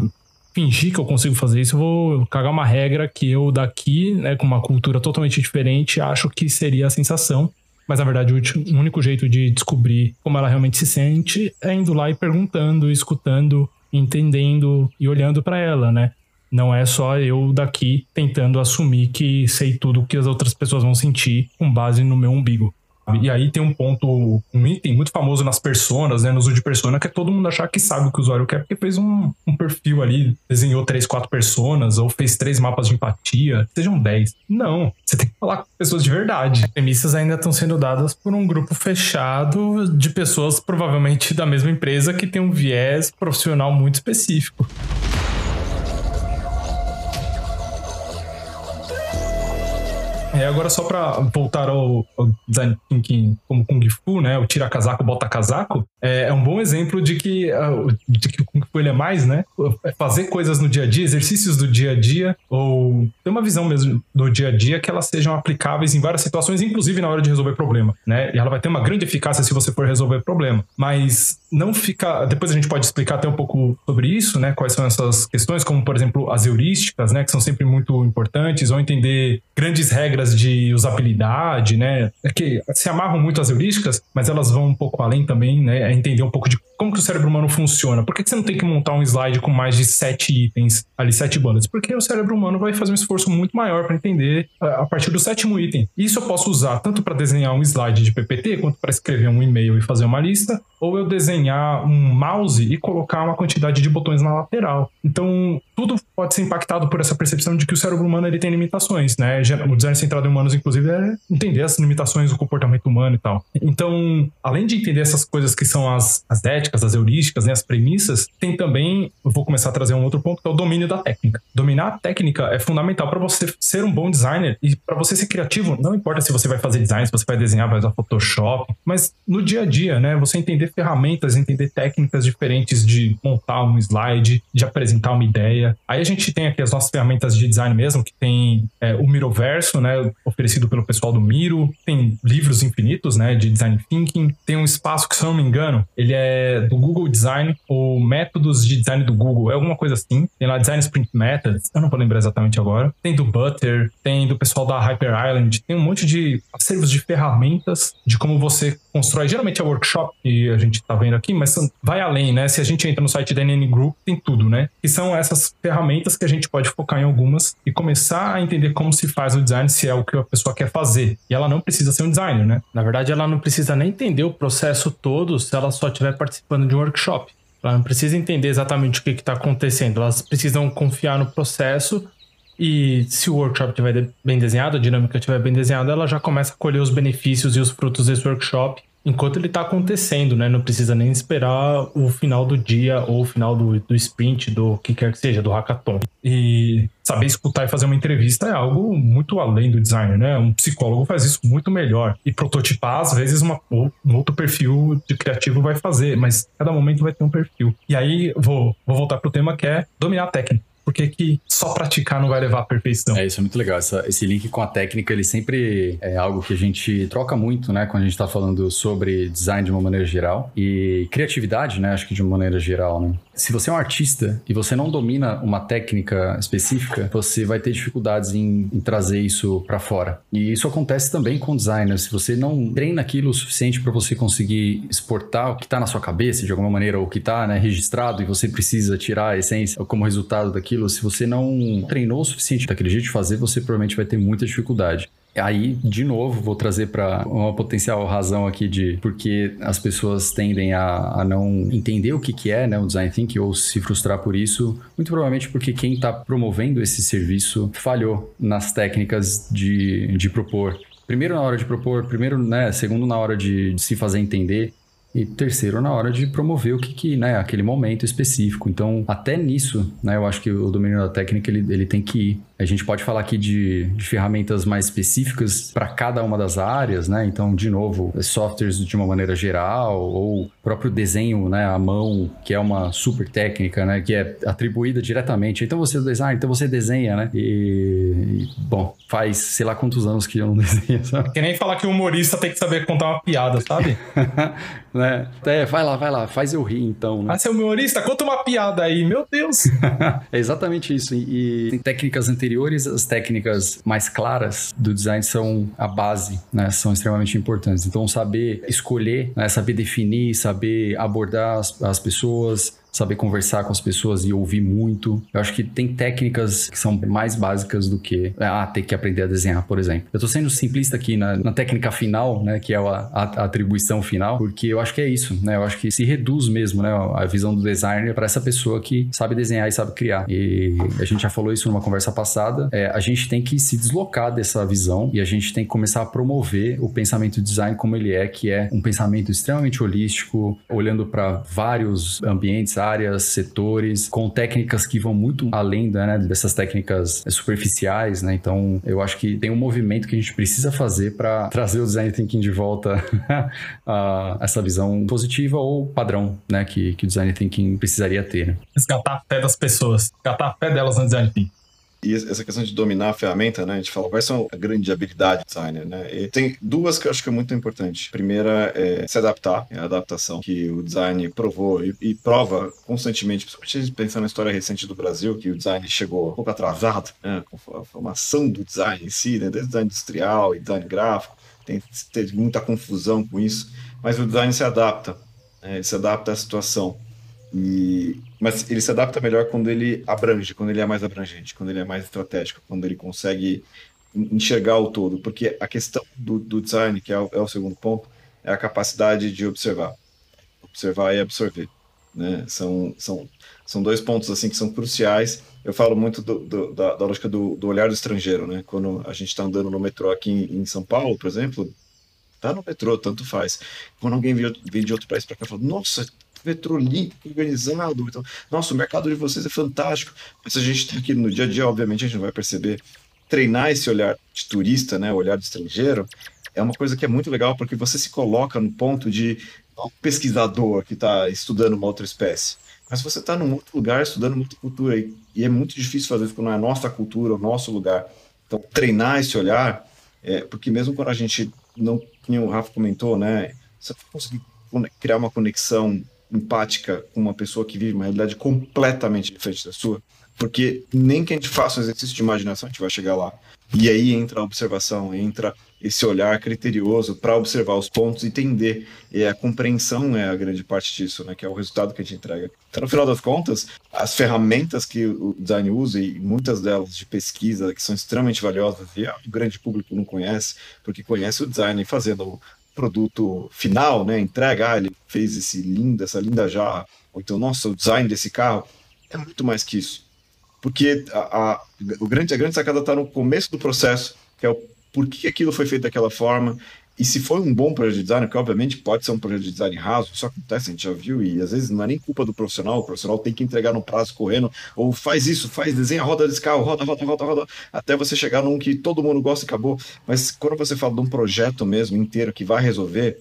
fingir que eu consigo fazer isso, eu vou cagar uma regra que eu daqui, né, com uma cultura totalmente diferente, acho que seria a sensação. Mas na verdade, o único jeito de descobrir como ela realmente se sente é indo lá e perguntando, escutando, entendendo e olhando para ela, né? Não é só eu daqui tentando assumir que sei tudo que as outras pessoas vão sentir com base no meu umbigo. E aí tem um ponto, um item muito famoso nas personas, né, no uso de persona, que é todo mundo achar que sabe o que o usuário quer, porque fez um, um perfil ali, desenhou três, quatro personas, ou fez três mapas de empatia, sejam dez. Não, você tem que falar com pessoas de verdade. As premissas ainda estão sendo dadas por um grupo fechado de pessoas, provavelmente da mesma empresa, que tem um viés profissional muito específico. É, agora só para voltar ao, ao, design thinking como Kung Fu, né? O tira casaco, bota casaco, é, é um bom exemplo de que, uh, de que o Kung Fu ele é mais, né? É fazer coisas no dia a dia, exercícios do dia a dia, ou ter uma visão mesmo do dia a dia que elas sejam aplicáveis em várias situações, inclusive na hora de resolver problema, né? E ela vai ter uma grande eficácia se você for resolver problema. Mas não fica. Depois a gente pode explicar até um pouco sobre isso, né? Quais são essas questões, como por exemplo as heurísticas, né? Que são sempre muito importantes, ou entender grandes regras de usabilidade, né? É que se amarram muito às heurísticas, mas elas vão um pouco além também, né? É entender um pouco de como que o cérebro humano funciona? Por que, que você não tem que montar um slide com mais de sete itens, ali, sete bullets? Porque o cérebro humano vai fazer um esforço muito maior para entender a partir do sétimo item. Isso eu posso usar tanto para desenhar um slide de PPT, quanto para escrever um e-mail e fazer uma lista, ou eu desenhar um mouse e colocar uma quantidade de botões na lateral. Então, tudo pode ser impactado por essa percepção de que o cérebro humano ele tem limitações, né? O design centrado em humanos, inclusive, é entender as limitações do comportamento humano e tal. Então, além de entender essas coisas que são as, as éticas, as heurísticas, né, as premissas, tem também, vou começar a trazer um outro ponto, que é o domínio da técnica. Dominar a técnica é fundamental para você ser um bom designer e para você ser criativo, não importa se você vai fazer design, se você vai desenhar, vai usar Photoshop, mas no dia a dia, né, você entender ferramentas, entender técnicas diferentes de montar um slide, de apresentar uma ideia. Aí a gente tem aqui as nossas ferramentas de design mesmo, que tem é, o Miroverso, né, oferecido pelo pessoal do Miro, tem livros infinitos, né, de design thinking, tem um espaço que, se eu não me engano, ele é do Google Design, ou métodos de design do Google, é alguma coisa assim. Tem lá Design Sprint Methods, eu não vou lembrar exatamente agora. Tem do Butter, tem do pessoal da Hyper Island, tem um monte de acervos de ferramentas de como você constrói. Geralmente é workshop que a gente tá vendo aqui, mas vai além, né? Se a gente entra no site da NN Group, tem tudo, né? Que são essas ferramentas que a gente pode focar em algumas e começar a entender como se faz o design, se é o que a pessoa quer fazer. E ela não precisa ser um designer, né? Na verdade, ela não precisa nem entender o processo todo se ela só estiver participando de um workshop. Ela não precisa entender exatamente o que está acontecendo. Elas precisam confiar no processo e se o workshop estiver bem desenhado, a dinâmica estiver bem desenhada, ela já começa a colher os benefícios e os frutos desse workshop enquanto ele está acontecendo, né? Não precisa nem esperar o final do dia ou o final do, do sprint, do que quer que seja, do hackathon. E saber escutar e fazer uma entrevista é algo muito além do designer, né? Um psicólogo faz isso muito melhor. E prototipar, às vezes, uma, um outro perfil de criativo vai fazer, mas cada momento vai ter um perfil. E aí, vou, vou voltar pro tema que é dominar a técnica por que, que só praticar não vai levar à perfeição? É, isso é muito legal. Essa, esse link com a técnica, ele sempre é algo que a gente troca muito, né? Quando a gente está falando sobre design de uma maneira geral e criatividade, né? Acho que de uma maneira geral, né? Se você é um artista e você não domina uma técnica específica, você vai ter dificuldades em, em trazer isso para fora. E isso acontece também com designers. Se você não treina aquilo o suficiente para você conseguir exportar o que está na sua cabeça de alguma maneira, ou o que está né, registrado e você precisa tirar a essência como resultado daquilo, se você não treinou o suficiente daquele jeito de fazer, você provavelmente vai ter muita dificuldade. Aí, de novo, vou trazer para uma potencial razão aqui de porque as pessoas tendem a, a não entender o que, que é né, o design thinking ou se frustrar por isso, muito provavelmente porque quem está promovendo esse serviço falhou nas técnicas de, de propor. Primeiro na hora de propor, primeiro, né, segundo na hora de, de se fazer entender e terceiro, na hora de promover o que, que né, aquele momento específico. Então, até nisso, né, eu acho que o domínio da técnica ele, ele tem que ir. A gente pode falar aqui de, de ferramentas mais específicas para cada uma das áreas, né? Então, de novo, softwares de uma maneira geral, ou próprio desenho né, à mão, que é uma super técnica, né? Que é atribuída diretamente. Então, você design, então você desenha, né? E, e, bom, faz sei lá quantos anos que eu não desenho, sabe? Que nem falar que o humorista tem que saber contar uma piada, sabe? né? É, vai lá, vai lá, faz eu rir então. Né? Ah, seu humorista, conta uma piada aí, meu Deus! é exatamente isso. E, e técnicas anteriores, as técnicas mais claras do design são a base, né? São extremamente importantes. Então, saber escolher, né? saber definir, saber abordar as, as pessoas, saber conversar com as pessoas e ouvir muito. Eu acho que tem técnicas que são mais básicas do que ah, ter que aprender a desenhar, por exemplo. Eu tô sendo simplista aqui na, na técnica final, né, que é a, a, a, atribuição final, porque eu acho que é isso, né? Eu acho que se reduz mesmo, né, a visão do designer para essa pessoa que sabe desenhar e sabe criar. E a gente já falou isso numa conversa passada. É, a gente tem que se deslocar dessa visão e a gente tem que começar a promover o pensamento de design como ele é, que é um pensamento extremamente holístico, olhando para vários ambientes, áreas, setores, com técnicas que vão muito além né, dessas técnicas superficiais, né? Então, eu acho que tem um movimento que a gente precisa fazer para trazer o design thinking de volta a essa visão positiva ou padrão, né, que, que o design thinking precisaria ter. Né? Resgatar a fé das pessoas, resgatar a fé delas no design thinking. E essa questão de dominar a ferramenta, né? A gente fala quais são a grande habilidade do designer, né? E tem duas que eu acho que é muito importante. A primeira é se adaptar, é a adaptação que o design provou e, e prova constantemente, principalmente pensando na história recente do Brasil, que o design chegou um pouco atrasado, né? Com a formação do design em si, né? Desde design industrial e design gráfico, tem, teve muita confusão com isso, mas o design se adapta né? ele se adapta à situação. E, mas ele se adapta melhor quando ele abrange, quando ele é mais abrangente, quando ele é mais estratégico, quando ele consegue enxergar o todo. Porque a questão do, do design, que é o, é o, segundo ponto, é a capacidade de observar. Observar e absorver. Né? São, são, são dois pontos assim que são cruciais. Eu falo muito do, do, da, da, lógica do, do, olhar do estrangeiro. Né? Quando a gente está andando no metrô aqui em, em São Paulo, por exemplo, tá no metrô, tanto faz. Quando alguém vem de outro país para cá, fala: Nossa, limpo, organizado. Então, nossa, o mercado de vocês é fantástico. Mas a gente está aqui no dia a dia, obviamente a gente não vai perceber. Treinar esse olhar de turista, né, o olhar de estrangeiro, é uma coisa que é muito legal porque você se coloca no ponto de um pesquisador que está estudando uma outra espécie. Mas você está num outro lugar estudando outra cultura e, e, é muito difícil fazer isso quando é a nossa cultura, o nosso lugar. Então, treinar esse olhar, é, porque mesmo quando a gente não, como o Rafa comentou, né, você conseguir criar uma conexão empática com uma pessoa que vive uma realidade completamente diferente da sua, porque nem que a gente faça um exercício de imaginação a gente vai chegar lá. E aí entra a observação, entra esse olhar criterioso para observar os pontos e entender. E a compreensão é a grande parte disso, né? Que é o resultado que a gente entrega. Então, no final das contas, as ferramentas que o design usa, e muitas delas de pesquisa, que são extremamente valiosas, e o grande público não conhece, porque conhece o design fazendo produto final, né? Entrega, ah, ele fez esse lindo, essa linda jarra, ou então, nossa, o design desse carro é muito mais que isso. Porque a, a, o grande, a grande sacada está no começo do processo, que é o porquê aquilo foi feito daquela forma, e se foi um bom projeto de design, que obviamente pode ser um projeto de design raso, isso acontece, a gente já viu, e às vezes não é nem culpa do profissional, o profissional tem que entregar no prazo correndo, ou faz isso, faz, desenha a roda desse carro, roda, roda, roda, roda, até você chegar num que todo mundo gosta e acabou. Mas quando você fala de um projeto mesmo inteiro que vai resolver,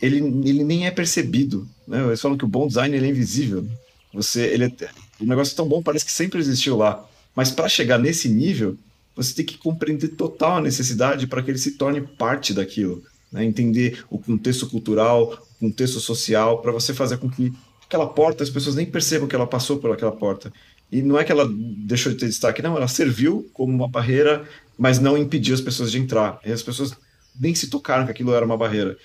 ele, ele nem é percebido. Né? Eles falam que o bom design é invisível. Você, ele é, o negócio é tão bom, parece que sempre existiu lá. Mas para chegar nesse nível, você tem que compreender total a necessidade para que ele se torne parte daquilo. Né? Entender o contexto cultural, o contexto social, para você fazer com que aquela porta, as pessoas nem percebam que ela passou por aquela porta. E não é que ela deixou de ter destaque, não, ela serviu como uma barreira, mas não impediu as pessoas de entrar. E as pessoas nem se tocaram que aquilo era uma barreira.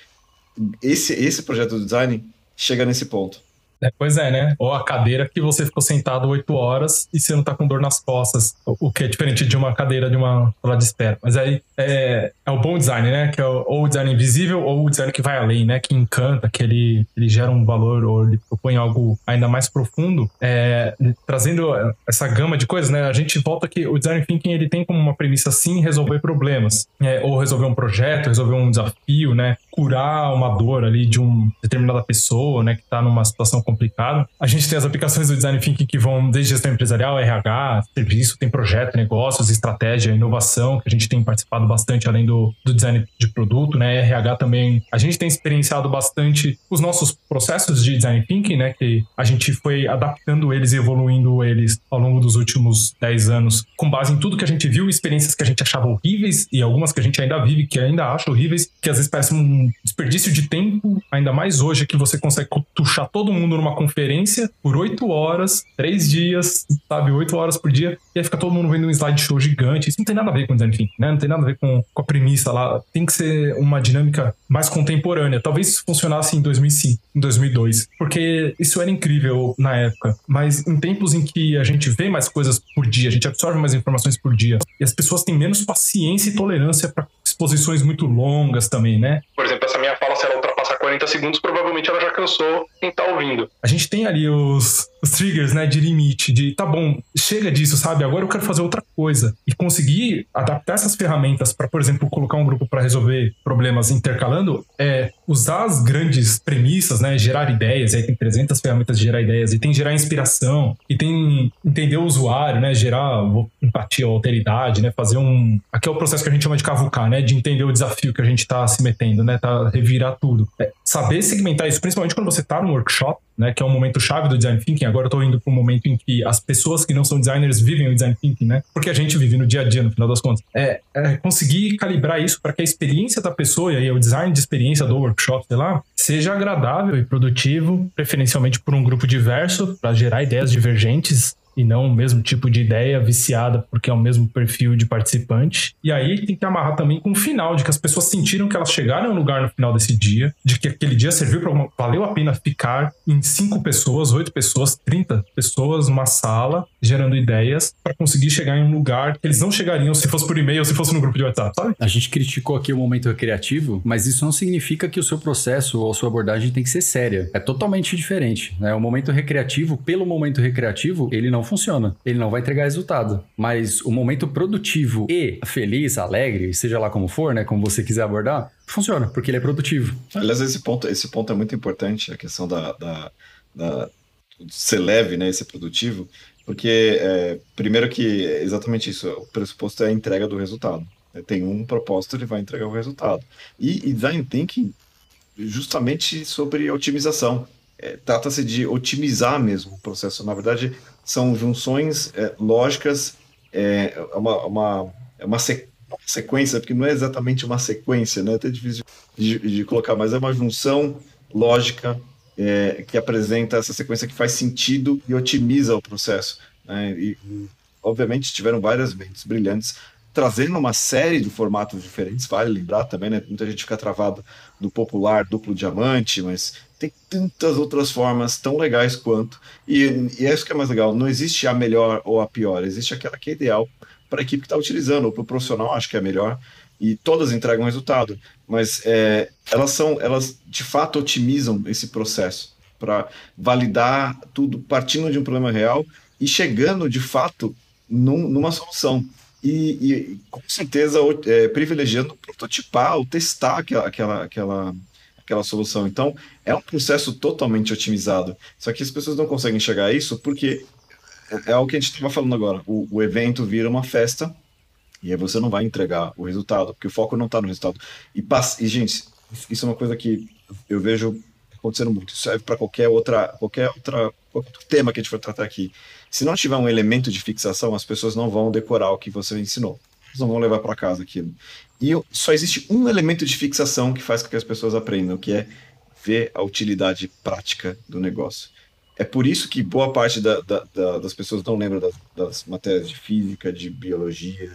Esse, esse projeto do design chega nesse ponto. É, pois é, né? Ou a cadeira que você ficou sentado oito horas e você não tá com dor nas costas, o que é diferente de uma cadeira de uma sala de espera. Mas aí é, é o bom design, né? Que é o, ou o design invisível ou o design que vai além, né? Que encanta, que ele, ele gera um valor ou ele propõe algo ainda mais profundo, é, trazendo essa gama de coisas, né? A gente volta que o design thinking ele tem como uma premissa sim resolver problemas, é, ou resolver um projeto, resolver um desafio, né? Curar uma dor ali de uma determinada pessoa, né? Que tá numa situação complicado. A gente tem as aplicações do design thinking que vão desde gestão empresarial, RH, serviço, tem projeto, negócios, estratégia, inovação, que a gente tem participado bastante além do, do design de produto, né? RH também. A gente tem experienciado bastante os nossos processos de design thinking, né? Que a gente foi adaptando eles e evoluindo eles ao longo dos últimos 10 anos, com base em tudo que a gente viu, experiências que a gente achava horríveis e algumas que a gente ainda vive, que ainda acha horríveis, que às vezes parece um desperdício de tempo, ainda mais hoje que você consegue tuchar todo mundo numa conferência por oito horas, três dias, sabe, oito horas por dia, e aí fica todo mundo vendo um slideshow gigante. Isso não tem nada a ver com design thinking, né? Não tem nada a ver com, com a premissa lá. Tem que ser uma dinâmica mais contemporânea. Talvez isso funcionasse em 2005, em 2002, porque isso era incrível na época. Mas em tempos em que a gente vê mais coisas por dia, a gente absorve mais informações por dia, e as pessoas têm menos paciência e tolerância para exposições muito longas também, né? Por exemplo, essa minha fala, 40 segundos, provavelmente ela já cansou quem tá ouvindo. A gente tem ali os, os triggers, né, de limite, de tá bom, chega disso, sabe? Agora eu quero fazer outra coisa. E conseguir adaptar essas ferramentas para, por exemplo, colocar um grupo para resolver problemas intercalando, é usar as grandes premissas, né, gerar ideias, aí tem 300 ferramentas de gerar ideias, e tem gerar inspiração, e tem entender o usuário, né, gerar empatia, alteridade, né, fazer um... Aqui é o processo que a gente chama de cavucar, né, de entender o desafio que a gente tá se metendo, né, tá revirar tudo. É, saber segmentar isso, principalmente quando você tá num workshop, né, que é um momento chave do design thinking. Agora eu tô indo para um momento em que as pessoas que não são designers vivem o design thinking, né? Porque a gente vive no dia a dia, no final das contas. É, é conseguir calibrar isso para que a experiência da pessoa e aí o design de experiência do workshop, sei lá, seja agradável e produtivo, preferencialmente por um grupo diverso, para gerar ideias divergentes e não o mesmo tipo de ideia viciada porque é o mesmo perfil de participante. E aí tem que amarrar também com o final, de que as pessoas sentiram que elas chegaram um lugar no final desse dia, de que aquele dia serviu para valeu a pena ficar em cinco pessoas, oito pessoas, 30 pessoas numa sala, gerando ideias para conseguir chegar em um lugar que eles não chegariam se fosse por e-mail, se fosse no grupo de WhatsApp, sabe? A gente criticou aqui o momento recreativo, mas isso não significa que o seu processo ou a sua abordagem tem que ser séria. É totalmente diferente. Né? O momento recreativo, pelo momento recreativo, ele não funciona. Ele não vai entregar resultado. Mas o momento produtivo e feliz, alegre, seja lá como for, né? Como você quiser abordar, funciona, porque ele é produtivo. Aliás, esse ponto, esse ponto é muito importante, a questão da, da, da ser leve, né? Ser produtivo. Porque, é, primeiro que é exatamente isso, o pressuposto é a entrega do resultado. Tem um propósito, ele vai entregar o resultado. E, e design thinking justamente sobre otimização. É, Trata-se de otimizar mesmo o processo. Na verdade, são junções é, lógicas, é uma, uma, é uma sequência, porque não é exatamente uma sequência, né? É até difícil de, de colocar, mas é uma junção lógica é, que apresenta essa sequência que faz sentido e otimiza o processo. Né? E, obviamente, tiveram várias mentes brilhantes trazendo uma série de formatos diferentes, vale lembrar também, né? Muita gente fica travado no popular duplo diamante, mas tem tantas outras formas tão legais quanto. E, e é isso que é mais legal. Não existe a melhor ou a pior, existe aquela que é ideal para a equipe que está utilizando, ou para o profissional, acho que é melhor. E todas entregam resultado, mas é, elas são, elas de fato otimizam esse processo para validar tudo partindo de um problema real e chegando de fato num, numa solução e, e com certeza é, privilegiando prototipar ou testar aquela, aquela, aquela, aquela solução. Então, é um processo totalmente otimizado. Só que as pessoas não conseguem chegar a isso porque é, é o que a gente estava falando agora. O, o evento vira uma festa e aí você não vai entregar o resultado, porque o foco não está no resultado. E, e, gente, isso é uma coisa que eu vejo acontecendo muito. Isso serve para qualquer outra, qualquer outra qualquer outro tema que a gente for tratar aqui. Se não tiver um elemento de fixação, as pessoas não vão decorar o que você ensinou. Elas não vão levar para casa aquilo. E só existe um elemento de fixação que faz com que as pessoas aprendam, que é ver a utilidade prática do negócio. É por isso que boa parte da, da, da, das pessoas não lembra das, das, matérias de física, de biologia,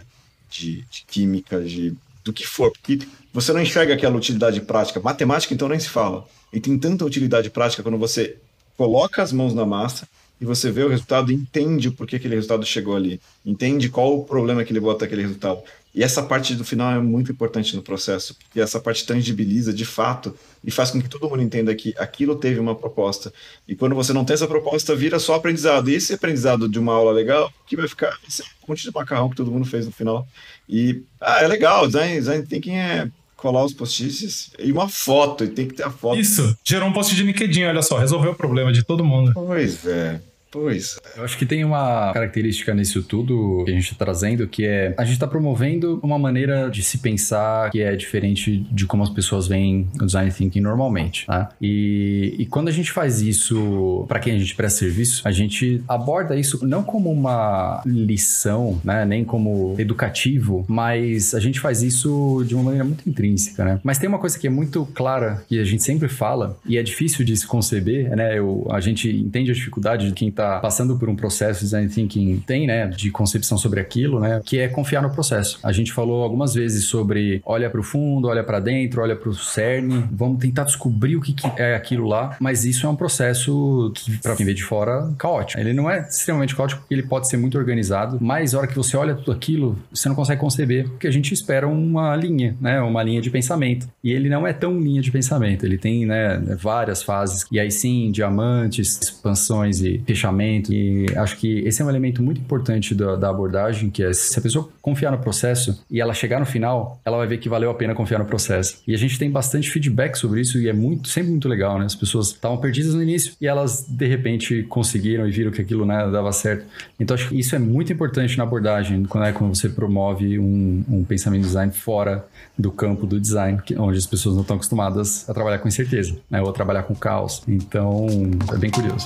de, de química, de do que for, porque você não enxerga aquela utilidade prática. Matemática, então, nem se fala. E tem tanta utilidade prática quando você coloca as mãos na massa e você vê o resultado entende por que aquele resultado chegou ali. Entende qual o problema que levou até aquele resultado. E essa parte do final é muito importante no processo, porque essa parte tangibiliza de fato e faz com que todo mundo entenda que aquilo teve uma proposta. E quando você não tem essa proposta, vira só aprendizado. E esse aprendizado de uma aula legal, que vai ficar esse monte de macarrão que todo mundo fez no final. E, ah, é legal, design, design thinking é colar os post-its e uma foto, e tem que ter a foto. Isso, gerou um post de LinkedIn, olha só, resolveu o problema de todo mundo. Pois é. Pois. Eu acho que tem uma característica nisso tudo que a gente está trazendo, que é a gente está promovendo uma maneira de se pensar que é diferente de como as pessoas veem o design thinking normalmente, tá? E, e quando a gente faz isso para quem a gente presta serviço, a gente aborda isso não como uma lição, né? Nem como educativo, mas a gente faz isso de uma maneira muito intrínseca, né? Mas tem uma coisa que é muito clara que a gente sempre fala e é difícil de se conceber, né? Eu, a gente entende a dificuldade de quem está está passando por um processo de design thinking tem, né, de concepção sobre aquilo, né, que é confiar no processo. A gente falou algumas vezes sobre olha para o fundo, olha para dentro, olha para o cerne, vamos tentar descobrir o que, que, é aquilo lá, mas isso é um processo que, para quem vê de fora, caótico. Ele não é extremamente caótico porque ele pode ser muito organizado, mas a hora que você olha tudo aquilo, você não consegue conceber, porque a gente espera uma linha, né, uma linha de pensamento. E ele não é tão linha de pensamento, ele tem, né, várias fases, e aí sim, diamantes, expansões e e acho que esse é um elemento muito importante da, da, abordagem, que é se a pessoa confiar no processo e ela chegar no final, ela vai ver que valeu a pena confiar no processo. E a gente tem bastante feedback sobre isso e é muito, sempre muito legal, né? As pessoas estavam perdidas no início e elas de repente conseguiram e viram que aquilo né, dava certo. Então acho que isso é muito importante na abordagem, quando, é, quando você promove um, um pensamento design fora do campo do design, onde as pessoas não estão acostumadas a trabalhar com incerteza, né? Ou a trabalhar com caos. Então, é bem curioso.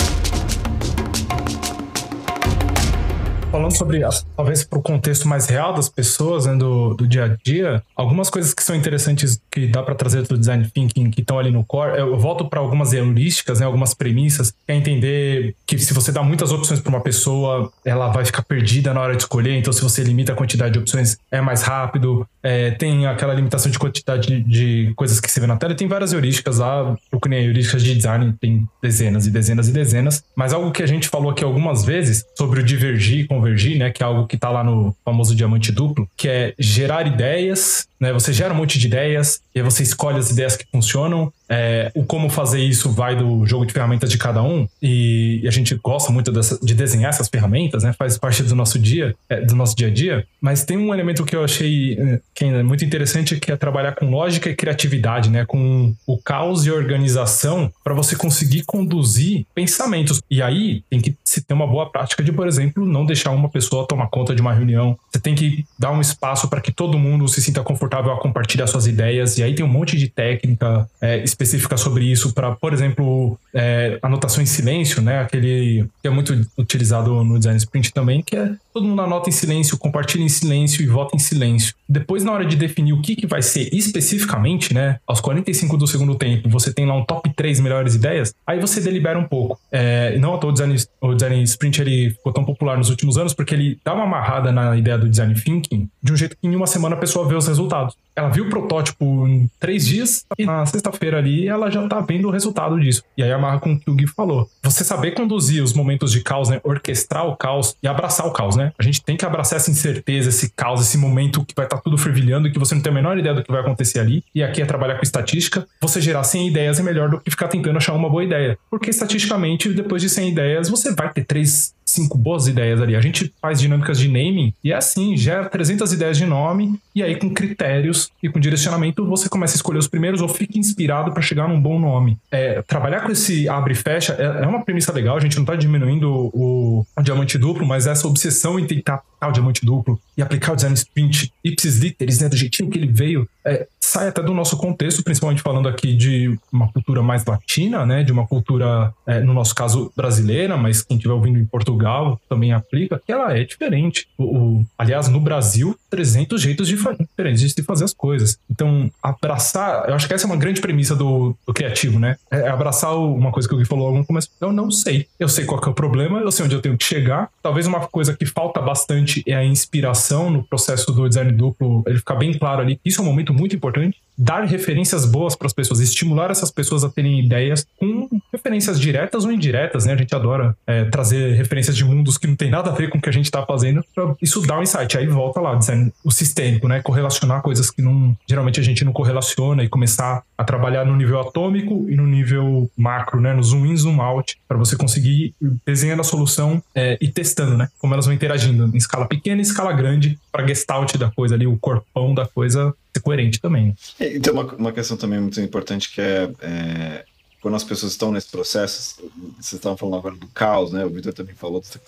Falando sobre, talvez para o contexto mais real das pessoas, né, do, do dia a dia, algumas coisas que são interessantes que dá para trazer do design thinking que estão ali no core, eu volto para algumas heurísticas, né, algumas premissas, é entender que se você dá muitas opções para uma pessoa, ela vai ficar perdida na hora de escolher, então se você limita a quantidade de opções, é mais rápido, é, tem aquela limitação de quantidade de, de, coisas que você vê na tela, tem várias heurísticas lá, procurei heurísticas de design, tem dezenas e dezenas e dezenas, mas algo que a gente falou aqui algumas vezes sobre o divergir, convergir, né, que é algo que está lá no famoso diamante duplo, que é gerar ideias, né, você gera um monte de ideias, e aí você escolhe as ideias que funcionam, é, o como fazer isso vai do jogo de ferramentas de cada um, e, e a gente gosta muito dessa, de desenhar essas ferramentas, né? Faz parte do nosso dia, é, do nosso dia a dia. Mas tem um elemento que eu achei é, que é muito interessante, que é trabalhar com lógica e criatividade, né? Com o caos e organização para você conseguir conduzir pensamentos. E aí tem que se ter uma boa prática de, por exemplo, não deixar uma pessoa tomar conta de uma reunião. Você tem que dar um espaço para que todo mundo se sinta confortável a compartilhar suas ideias. E aí tem um monte de técnica é, específica sobre isso para, por exemplo, é, anotação em silêncio, né? Aquele que é muito utilizado no design sprint também, que é todo mundo anota em silêncio, compartilha em silêncio e vota em silêncio. Depois, na hora de definir o que, que vai ser especificamente, né? Aos 45 do segundo tempo, você tem lá um top 3 melhores ideias, aí você delibera um pouco. É, não à toa o design, o design sprint ele ficou tão popular nos últimos anos porque ele dá uma amarrada na ideia do design thinking de um jeito que em uma semana a pessoa vê os resultados. Ela viu o protótipo em três dias e na sexta-feira ali ela já tá vendo o resultado disso. E aí amarra com o que o Gui falou. Você saber conduzir os momentos de caos, né? Orquestrar o caos e abraçar o caos, né? A gente tem que abraçar essa incerteza, esse caos, esse momento que vai estar tá tudo fervilhando, que você não tem a menor ideia do que vai acontecer ali. E aqui é trabalhar com estatística. Você gerar 100 ideias é melhor do que ficar tentando achar uma boa ideia. Porque estatisticamente, depois de 100 ideias, você vai ter três cinco boas ideias ali. A gente faz dinâmicas de naming e é assim, gera 300 ideias de nome e aí com critérios e com direcionamento você começa a escolher os primeiros ou fica inspirado para chegar num bom nome. É, trabalhar com esse abre e fecha é, é uma premissa legal, a gente não está diminuindo o, o, diamante duplo, mas essa obsessão em tentar o diamante duplo e aplicar o design sprint ipsis literis, né, do jeitinho que ele veio, é, sai até do nosso contexto, principalmente falando aqui de uma cultura mais latina, né, de uma cultura, é, no nosso caso, brasileira, mas quem estiver ouvindo em Portugal também aplica, que ela é diferente. O, o, aliás, no Brasil, 300 jeitos diferentes de fazer as coisas. Então, abraçar, eu acho que essa é uma grande premissa do, do criativo, né? É abraçar uma coisa que o Gui falou logo no começo. Eu não sei. Eu sei qual é o problema, eu sei onde eu tenho que chegar. Talvez uma coisa que falta bastante é a inspiração no processo do design duplo, ele ficar bem claro ali. Isso é um momento muito importante dar referências boas para as pessoas, estimular essas pessoas a terem ideias com referências diretas ou indiretas, né? A gente adora é, trazer referências de mundos que não tem nada a ver com o que a gente está fazendo, isso dar um insight. Aí volta lá, dizendo o sistêmico, né? Correlacionar coisas que não, geralmente a gente não correlaciona e começar a trabalhar no nível atômico e no nível macro, né? No zoom in, zoom out, para você conseguir desenhar a solução é, e testando, né? Como elas vão interagindo em escala pequena e escala grande para gestalt da coisa ali, o corpão da coisa ser coerente também. E tem uma, uma questão também muito importante que é, é quando as pessoas estão nesse processo, vocês estavam falando agora do caos, né? O Vitor também falou dessa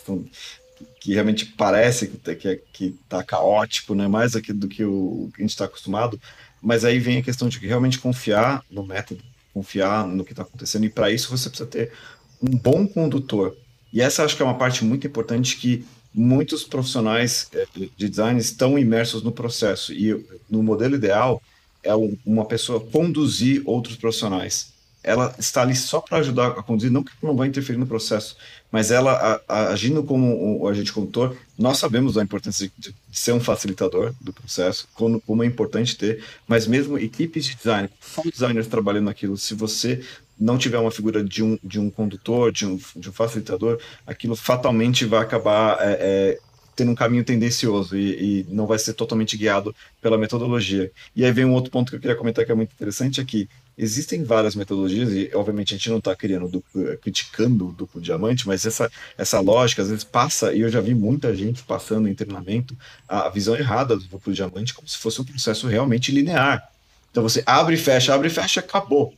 que realmente parece que está que, que tá caótico, né? Mais aqui do que o que a gente está acostumado. Mas aí vem a questão de realmente confiar no método, confiar no que está acontecendo. E para isso você precisa ter um bom condutor. E essa acho que é uma parte muito importante que muitos profissionais eh, de design estão imersos no processo e no modelo ideal é uma pessoa conduzir outros profissionais. Ela está ali só para ajudar a conduzir, não que não vai interferir no processo, mas ela a, a, agindo como o agente condutor, nós sabemos da importância de, de ser um facilitador do processo, como, como, é importante ter, mas mesmo equipes de design, só designers trabalhando naquilo, se você não tiver uma figura de um, de um condutor, de um, de um facilitador, aquilo fatalmente vai acabar é, é, tendo um caminho tendencioso e, e, não vai ser totalmente guiado pela metodologia. E aí vem um outro ponto que eu queria comentar que é muito interessante. É existem várias metodologias e, obviamente, a gente não está criando criticando o duplo diamante, mas essa, essa lógica às vezes passa, e eu já vi muita gente passando em treinamento a visão errada do duplo diamante como se fosse um processo realmente linear. Então você abre e fecha, abre e fecha, acabou.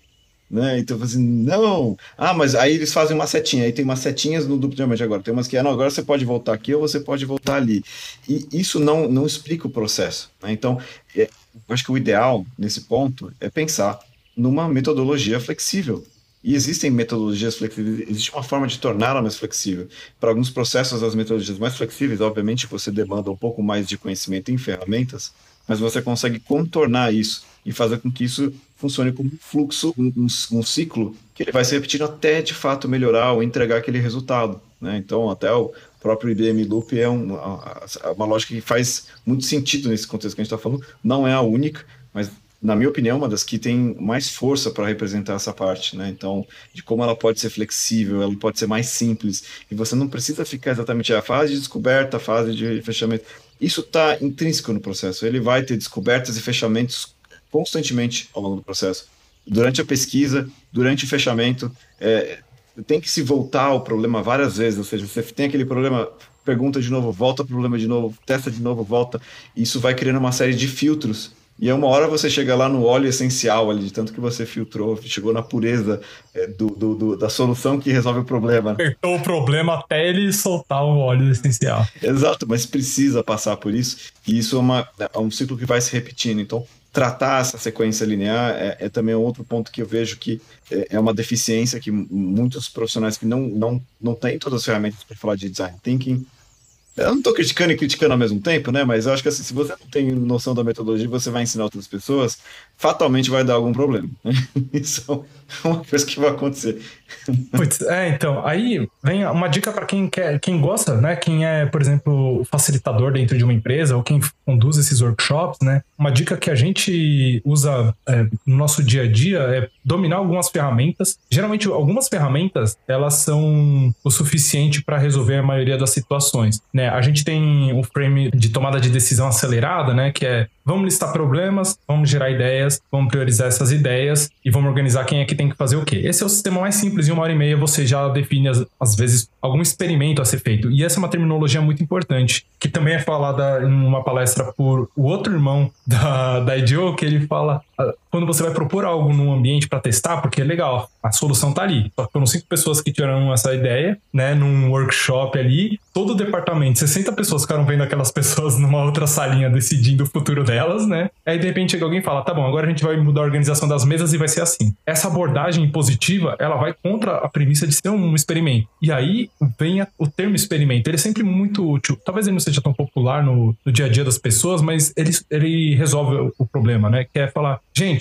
Né? Então, assim, não. Ah, mas aí eles fazem uma setinha. Aí tem umas setinhas no duplo diamante agora. Tem umas que, ah, não, agora você pode voltar aqui ou você pode voltar ali. E isso não, não explica o processo. Né? Então, é, acho que o ideal nesse ponto é pensar numa metodologia flexível. E existem metodologias flexíveis, existe uma forma de torná-la mais flexível. Para alguns processos, as metodologias mais flexíveis, obviamente, você demanda um pouco mais de conhecimento em ferramentas, mas você consegue contornar isso e fazer com que isso funcione como um fluxo, um, um, um ciclo que ele vai se repetindo até de fato melhorar ou entregar aquele resultado. Né? Então, até o próprio IBM Loop é uma, uma lógica que faz muito sentido nesse contexto que a gente está falando. Não é a única, mas na minha opinião, uma das que tem mais força para representar essa parte, né? Então, de como ela pode ser flexível, ela pode ser mais simples, e você não precisa ficar exatamente a fase de descoberta, a fase de fechamento. Isso está intrínseco no processo. Ele vai ter descobertas e fechamentos constantemente ao longo do processo. Durante a pesquisa, durante o fechamento, é, tem que se voltar ao problema várias vezes, ou seja, você tem aquele problema, pergunta de novo, volta o problema de novo, testa de novo, volta. Isso vai criando uma série de filtros e é uma hora você chega lá no óleo essencial ali, de tanto que você filtrou, chegou na pureza é, do, do, do, da solução que resolve o problema. Apertou o problema até ele soltar o óleo essencial. Exato, mas precisa passar por isso. E isso é, uma, é um ciclo que vai se repetindo. Então, tratar essa sequência linear é, é também outro ponto que eu vejo que é, é uma deficiência que muitos profissionais que não, não, não têm todas as ferramentas para falar de design thinking eu não estou criticando e criticando ao mesmo tempo, né? Mas eu acho que assim, se você não tem noção da metodologia, você vai ensinar outras pessoas, fatalmente vai dar algum problema. Isso é uma coisa que vai acontecer. Putz, é, então, aí vem uma dica para quem quer, quem gosta, né? Quem é, por exemplo, facilitador dentro de uma empresa ou quem conduz esses workshops, né? Uma dica que a gente usa é, no nosso dia a dia é dominar algumas ferramentas. Geralmente, algumas ferramentas elas são o suficiente para resolver a maioria das situações. Né? A gente tem o frame de tomada de decisão acelerada, né? Que é Vamos listar problemas, vamos gerar ideias, vamos priorizar essas ideias e vamos organizar quem é que tem que fazer o quê. Esse é o sistema mais simples, em uma hora e meia você já define, às, vezes, algum experimento a ser feito. E essa é uma terminologia muito importante, que também é falada em uma palestra por o outro irmão da, da IDEO, que ele fala quando você vai propor algo num ambiente para testar, porque é legal, a solução tá ali. Só foram cinco pessoas que tiveram essa ideia, né, num workshop ali, todo o departamento, 60 pessoas ficaram vendo aquelas pessoas numa outra salinha decidindo o futuro delas, né? Aí de repente chega alguém e fala: tá bom, agora a gente vai mudar a organização das mesas e vai ser assim. Essa abordagem positiva, ela vai contra a premissa de ser um experimento. E aí vem o termo experimento. Ele é sempre muito útil. Talvez ele não seja tão popular no, no dia a dia das pessoas, mas ele, ele resolve o problema, né? Que é falar: gente,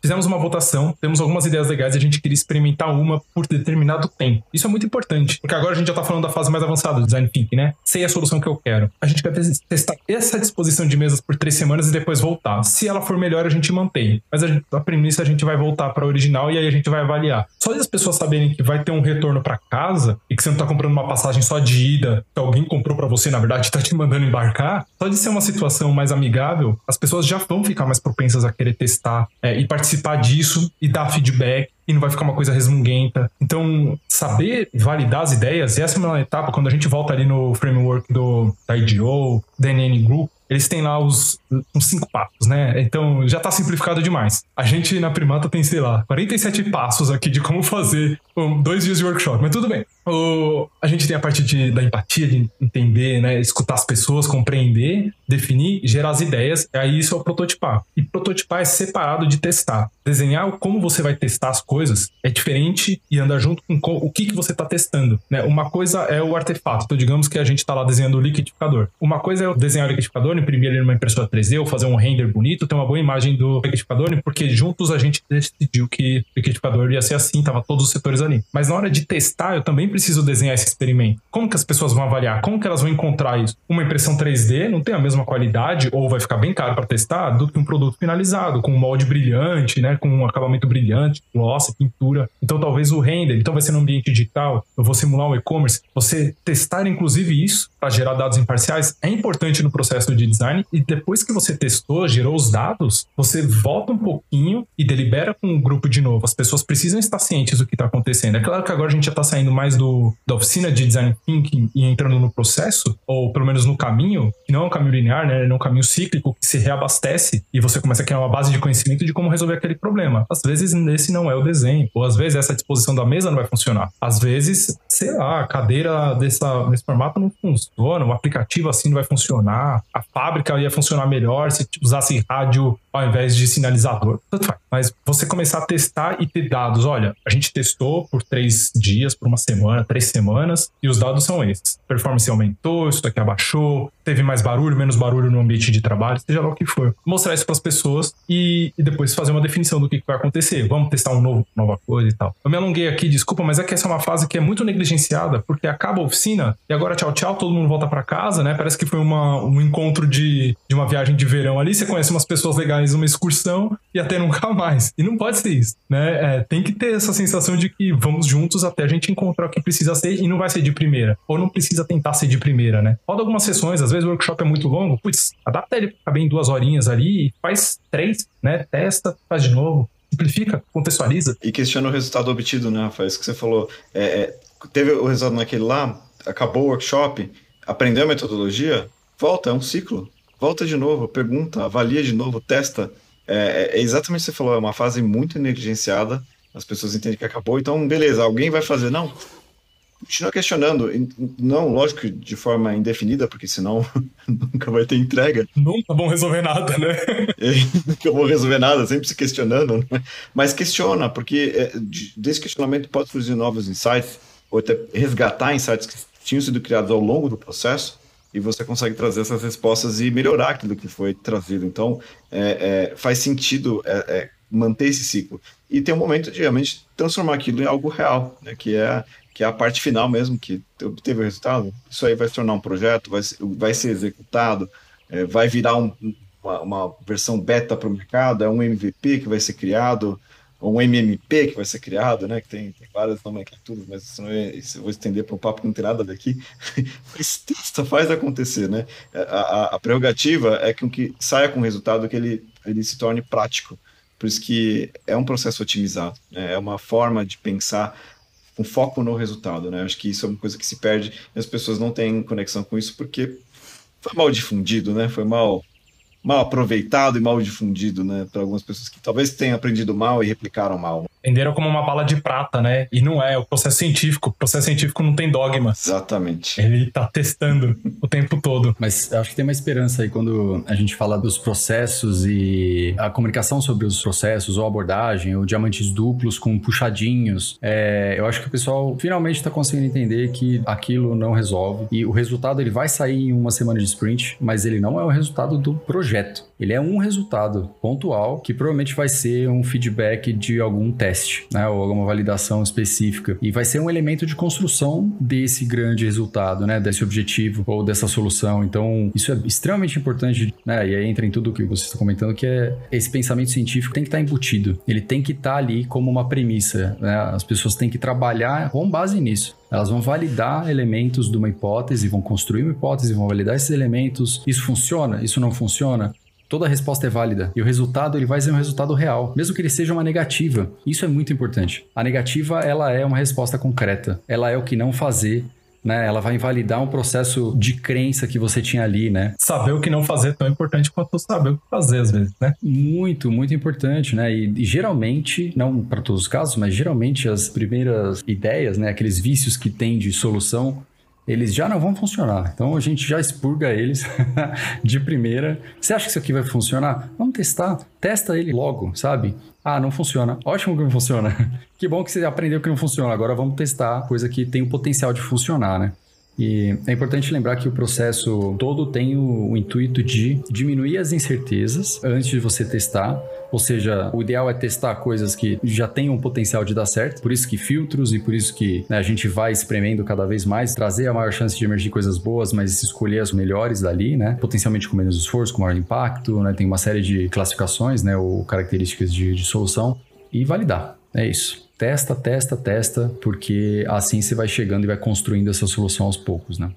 fizemos uma votação, temos algumas ideias legais e a gente queria experimentar uma por determinado tempo. Isso é muito importante, porque agora a gente já tá falando da fase mais avançada do design thinking, né? Sei a solução que eu quero. A gente quer testar essa disposição de mesas por três semanas e depois voltar. Se ela for melhor, a gente mantém. Mas a, gente, a premissa a gente vai voltar para original e aí a gente vai avaliar. Só as pessoas saberem que vai ter um retorno para casa e que você não tá comprando uma passagem só de ida, que alguém comprou para você, na verdade, tá te mandando embarcar, só de ser uma situação mais amigável, as pessoas já vão ficar mais propensas a querer testar é, e participar disso e dar feedback e não vai ficar uma coisa resmunguenta. Então, saber validar as ideias, essa é uma etapa, quando a gente volta ali no framework do, da IDO, da NN Group, eles têm lá os, os cinco passos, né? Então já tá simplificado demais. A gente na Primata tem, sei lá, 47 passos aqui de como fazer um, dois dias de workshop, mas tudo bem. O, a gente tem a parte de, da empatia, de entender, né? Escutar as pessoas, compreender, definir, gerar as ideias. Aí isso é o prototipar. E prototipar é separado de testar. Desenhar como você vai testar as coisas é diferente e andar junto com o que, que você está testando. Né? Uma coisa é o artefato. Então, digamos que a gente está lá desenhando o liquidificador. Uma coisa é desenhar o liquidificador, imprimir ele numa impressora 3D ou fazer um render bonito, ter uma boa imagem do liquidificador, porque juntos a gente decidiu que o liquidificador ia ser assim, tava todos os setores ali. Mas na hora de testar, eu também preciso desenhar esse experimento. Como que as pessoas vão avaliar? Como que elas vão encontrar isso? Uma impressão 3D não tem a mesma qualidade ou vai ficar bem caro para testar do que um produto finalizado, com um molde brilhante, né, com um acabamento brilhante, gloss, pintura. Então talvez o render, então vai ser no ambiente digital, eu vou simular um e-commerce. Você testar inclusive isso para gerar dados imparciais é importante no processo de design e depois que você testou, gerou os dados, você volta um pouquinho e delibera com o grupo de novo. As pessoas precisam estar cientes do que está acontecendo. É claro que agora a gente já está saindo mais do, da oficina de design thinking e entrando no processo, ou pelo menos no caminho, que não é um caminho linear, né? É um caminho cíclico que se reabastece e você começa a criar uma base de conhecimento de como resolver aquele problema. Às vezes esse não é o desenho, ou às vezes essa disposição da mesa não vai funcionar. Às vezes, sei lá, a cadeira dessa, desse formato não funciona, um aplicativo assim não vai funcionar, a fábrica ia funcionar melhor se usasse rádio ao invés de sinalizador. Tanto faz. Mas você começar a testar e ter dados. Olha, a gente testou por três dias, por uma semana, três semanas, e os dados são esses. Performance aumentou, isso daqui abaixou, teve mais barulho, menos barulho no ambiente de trabalho, seja lá o que for. Mostrar isso para as pessoas e, e, depois fazer uma definição do que, que, vai acontecer. Vamos testar um novo, nova coisa e tal. Eu me alonguei aqui, desculpa, mas é que essa é uma fase que é muito negligenciada, porque acaba a oficina e agora tchau, tchau, todo mundo volta para casa, né? Parece que foi uma, um encontro de, de uma viagem de verão ali, você conhece umas pessoas legais numa excursão e até nunca mais. E não pode ser isso, né? É, tem que ter essa sensação de que vamos juntos até a gente encontrar o que precisa ser e não vai ser de primeira. Ou não precisa tentar ser de primeira, né? Roda algumas sessões, às vezes o workshop é muito longo, putz, adapta ele pra bem duas horinhas ali faz três, né? Testa, faz de novo, simplifica, contextualiza. E questiona o resultado obtido, né, Rafael? Isso que você falou. É, é, teve o resultado naquele lá, acabou o workshop, aprendeu a metodologia, volta, é um ciclo. Volta de novo, pergunta, avalia de novo, testa. É, é exatamente o que você falou, é uma fase muito negligenciada. As pessoas entendem que acabou, então beleza, alguém vai fazer. Não, continua questionando. Não, lógico, de forma indefinida, porque senão nunca vai ter entrega. Nunca vão resolver nada, né? nunca vão resolver nada, sempre se questionando. Né? Mas questiona, porque é, desse questionamento pode surgir novos insights, ou até resgatar insights que tinham sido criados ao longo do processo, e você consegue trazer essas respostas e melhorar aquilo que foi trazido. Então, é, é, faz sentido é, é, manter esse ciclo. E tem um momento de realmente transformar aquilo em algo real, né? que é que é a parte final mesmo, que obteve o resultado, isso aí vai se tornar um projeto, vai, vai ser executado, é, vai virar um, uma, uma, versão beta para o mercado, é um MVP que vai ser criado, um MMP que vai ser criado, né? Que tem, tem várias nomenclaturas, mas isso, não é, isso eu vou estender para um papo que não tem nada daqui. mas testa, faz acontecer, né? A, a, a, prerrogativa é que, que saia com o resultado que ele, ele se torne prático. Por isso que é um processo otimizado, né? é uma forma de pensar com foco no resultado, né? Acho que isso é uma coisa que se perde e as pessoas não têm conexão com isso porque foi mal difundido, né? Foi mal mal aproveitado e mal difundido, né, para algumas pessoas que talvez tenham aprendido mal e replicaram mal. Venderam como uma bala de prata, né? E não é, é o processo científico. O processo científico não tem dogma. Exatamente. Ele tá testando o tempo todo. Mas acho que tem uma esperança aí quando a gente fala dos processos e a comunicação sobre os processos, ou abordagem, ou diamantes duplos com puxadinhos. É, eu acho que o pessoal finalmente está conseguindo entender que aquilo não resolve. E o resultado ele vai sair em uma semana de sprint, mas ele não é o resultado do projeto projeto. Ele é um resultado pontual que provavelmente vai ser um feedback de algum teste né, ou alguma validação específica. E vai ser um elemento de construção desse grande resultado, né, desse objetivo ou dessa solução. Então, isso é extremamente importante, né, e aí entra em tudo o que você está comentando, que é esse pensamento científico tem que estar embutido. Ele tem que estar ali como uma premissa, né? As pessoas têm que trabalhar com base nisso. Elas vão validar elementos de uma hipótese, vão construir uma hipótese, vão validar esses elementos. Isso funciona? Isso não funciona? Toda resposta é válida e o resultado ele vai ser um resultado real, mesmo que ele seja uma negativa. Isso é muito importante. A negativa ela é uma resposta concreta. Ela é o que não fazer né? Ela vai invalidar um processo de crença que você tinha ali, né? Saber o que não fazer é tão importante quanto saber o que fazer, às vezes, né? Muito, muito importante, né? E, e geralmente, não para todos os casos, mas geralmente as primeiras ideias, né? Aqueles vícios que tem de solução, eles já não vão funcionar. Então a gente já expurga eles de primeira. Você acha que isso aqui vai funcionar? Vamos testar. Testa ele logo, sabe? Ah, não funciona. Ótimo que não funciona. que bom que você aprendeu que não funciona. Agora vamos testar coisa que tem o potencial de funcionar, né? E é importante lembrar que o processo todo tem o, o, intuito de diminuir as incertezas antes de você testar. Ou seja, o ideal é testar coisas que já tenham potencial de dar certo. Por isso que filtros e por isso que né, a gente vai espremendo cada vez mais, trazer a maior chance de emergir coisas boas, mas escolher as melhores dali, né? Potencialmente com menos esforço, com maior impacto, né? Tem uma série de classificações, né? Ou características de, de solução e validar. É isso. Testa, testa, testa, porque assim você vai chegando e vai construindo essa solução aos poucos, né?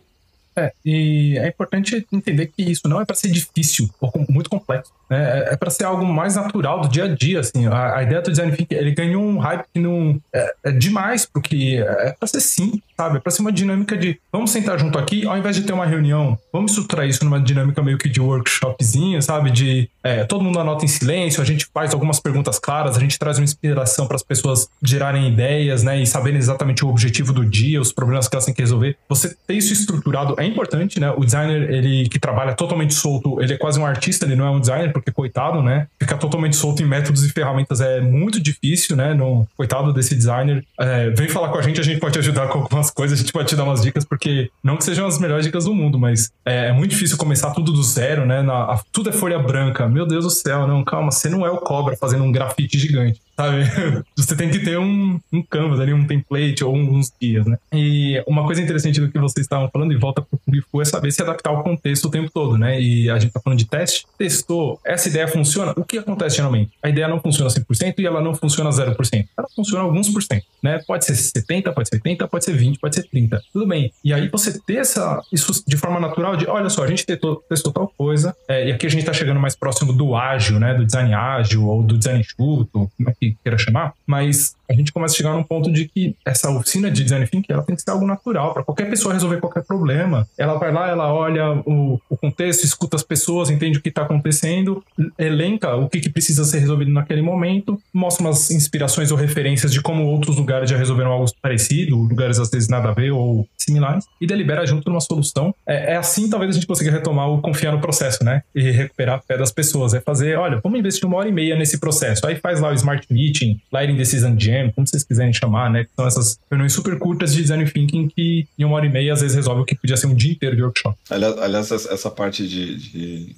É, e é importante entender que isso não é para ser difícil ou muito complexo. Né? É, é para ser algo mais natural do dia a dia. Assim. A, a ideia do design thinking ele ganhou um hype que não é, é demais, porque é para ser simples, sabe? Para ser uma dinâmica de vamos sentar junto aqui, ao invés de ter uma reunião, vamos estruturar isso numa dinâmica meio que de workshopzinho, sabe? De é, todo mundo anota em silêncio, a gente faz algumas perguntas claras, a gente traz uma inspiração para as pessoas gerarem ideias, né? E saberem exatamente o objetivo do dia, os problemas que elas têm que resolver. Você ter isso estruturado é importante, né? O designer, ele que trabalha totalmente solto, ele é quase um artista, ele não é um designer, porque coitado, né? Ficar totalmente solto em métodos e ferramentas é muito difícil, né? No, coitado desse designer. É, vem falar com a gente, a gente pode ajudar com algumas coisas, a gente pode te dar umas dicas, porque não que sejam as melhores dicas do mundo, mas é, é muito difícil começar tudo do zero, né? Na, a, tudo é folha branca. Meu Deus do céu, não, calma, você não é o cobra fazendo um grafite gigante sabe? Você tem que ter um, um canvas ali, um template ou uns guias, né? E uma coisa interessante do que vocês estavam falando, e volta pro Kung Fu, é saber se adaptar ao contexto o tempo todo, né? E a gente tá falando de teste, testou, essa ideia funciona, o que acontece geralmente? A ideia não funciona 100% e ela não funciona 0%. Ela funciona alguns por cento, né? Pode ser 70, pode ser 80, pode ser 20, pode ser 30. Tudo bem. E aí você ter essa, isso de forma natural de, olha só, a gente testou, testou tal coisa, é, e aqui a gente tá chegando mais próximo do ágil, né? Do design ágil ou do design enxuto, que queira chamar, mas a gente começa a chegar num ponto de que essa oficina de design thinking ela tem que ser algo natural para qualquer pessoa resolver qualquer problema. Ela vai lá, ela olha o, o contexto, escuta as pessoas, entende o que está acontecendo, elenca o que, que, precisa ser resolvido naquele momento, mostra umas inspirações ou referências de como outros lugares já resolveram algo parecido, lugares às vezes nada a ver ou similares, e delibera junto numa solução. É, é assim talvez a gente consiga retomar o confiar no processo, né? E recuperar a fé das pessoas. É fazer, olha, vamos investir uma hora e meia nesse processo. Aí faz lá o Smart Meeting, Lighting Decision Jam, como vocês quiserem chamar, né? São essas reuniões super curtas de design thinking que em uma hora e meia às vezes resolve o que podia ser um dia inteiro de workshop. Aliás, essa parte de, de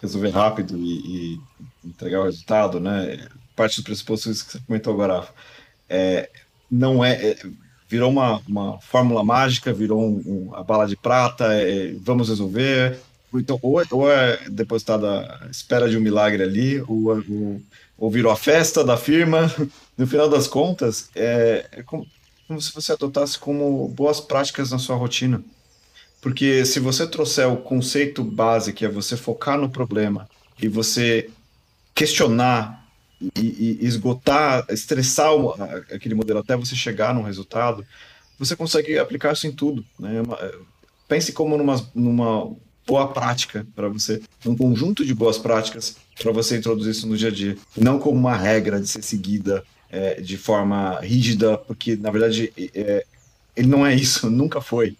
resolver rápido e, e, entregar o resultado, né? Parte do pressuposto que você comentou agora, é, não é, é virou uma, uma fórmula mágica, virou um, um, a bala de prata, é, vamos resolver. Então, ou, ou é depositada a espera de um milagre ali, ou, ou, ou virou a festa da firma. No final das contas, é, é como, como se você adotasse como boas práticas na sua rotina. Porque se você trouxer o conceito base, que é você focar no problema, e você questionar e, e esgotar, estressar o, aquele modelo até você chegar num resultado, você consegue aplicar isso em tudo. Né? É, pense como numa, numa boa prática para você, um conjunto de boas práticas para você introduzir isso no dia a dia, não como uma regra de ser seguida é, de forma rígida, porque na verdade é, ele não é isso, nunca foi.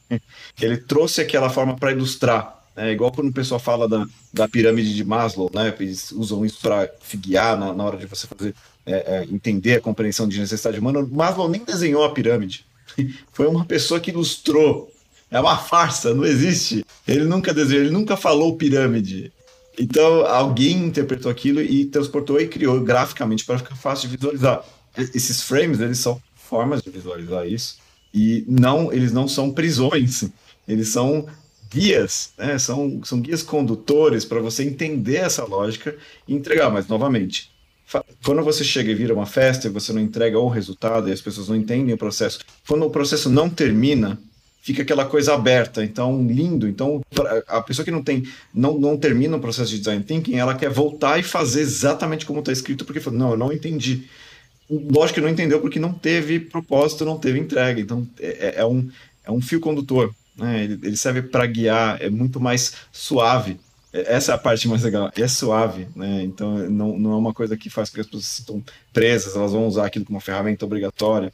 Ele trouxe aquela forma para ilustrar é igual quando o pessoal fala da, da pirâmide de Maslow, né? Eles usam isso para guiar na, na hora de você fazer é, é, entender a compreensão de necessidade humana. Maslow nem desenhou a pirâmide. Foi uma pessoa que ilustrou. É uma farsa, não existe. Ele nunca desenhou, ele nunca falou pirâmide. Então alguém interpretou aquilo e transportou e criou graficamente para ficar fácil de visualizar. Esses frames, eles são formas de visualizar isso e não, eles não são prisões. Eles são guias, né? São, são guias condutores para você entender essa lógica e entregar. Mas, novamente, quando você chega e vira uma festa e você não entrega o resultado e as pessoas não entendem o processo, quando o processo não termina, fica aquela coisa aberta, então lindo. Então a pessoa que não tem, não, não termina o processo de design thinking, ela quer voltar e fazer exatamente como está escrito, porque não, eu não entendi. Lógico que não entendeu porque não teve propósito, não teve entrega. Então é, é, é um, é um fio condutor. Né? Ele, ele serve para guiar, é muito mais suave. É, essa é a parte mais legal, é suave, né? Então não, não é uma coisa que faz com que as pessoas estão presas, elas vão usar aquilo como uma ferramenta obrigatória.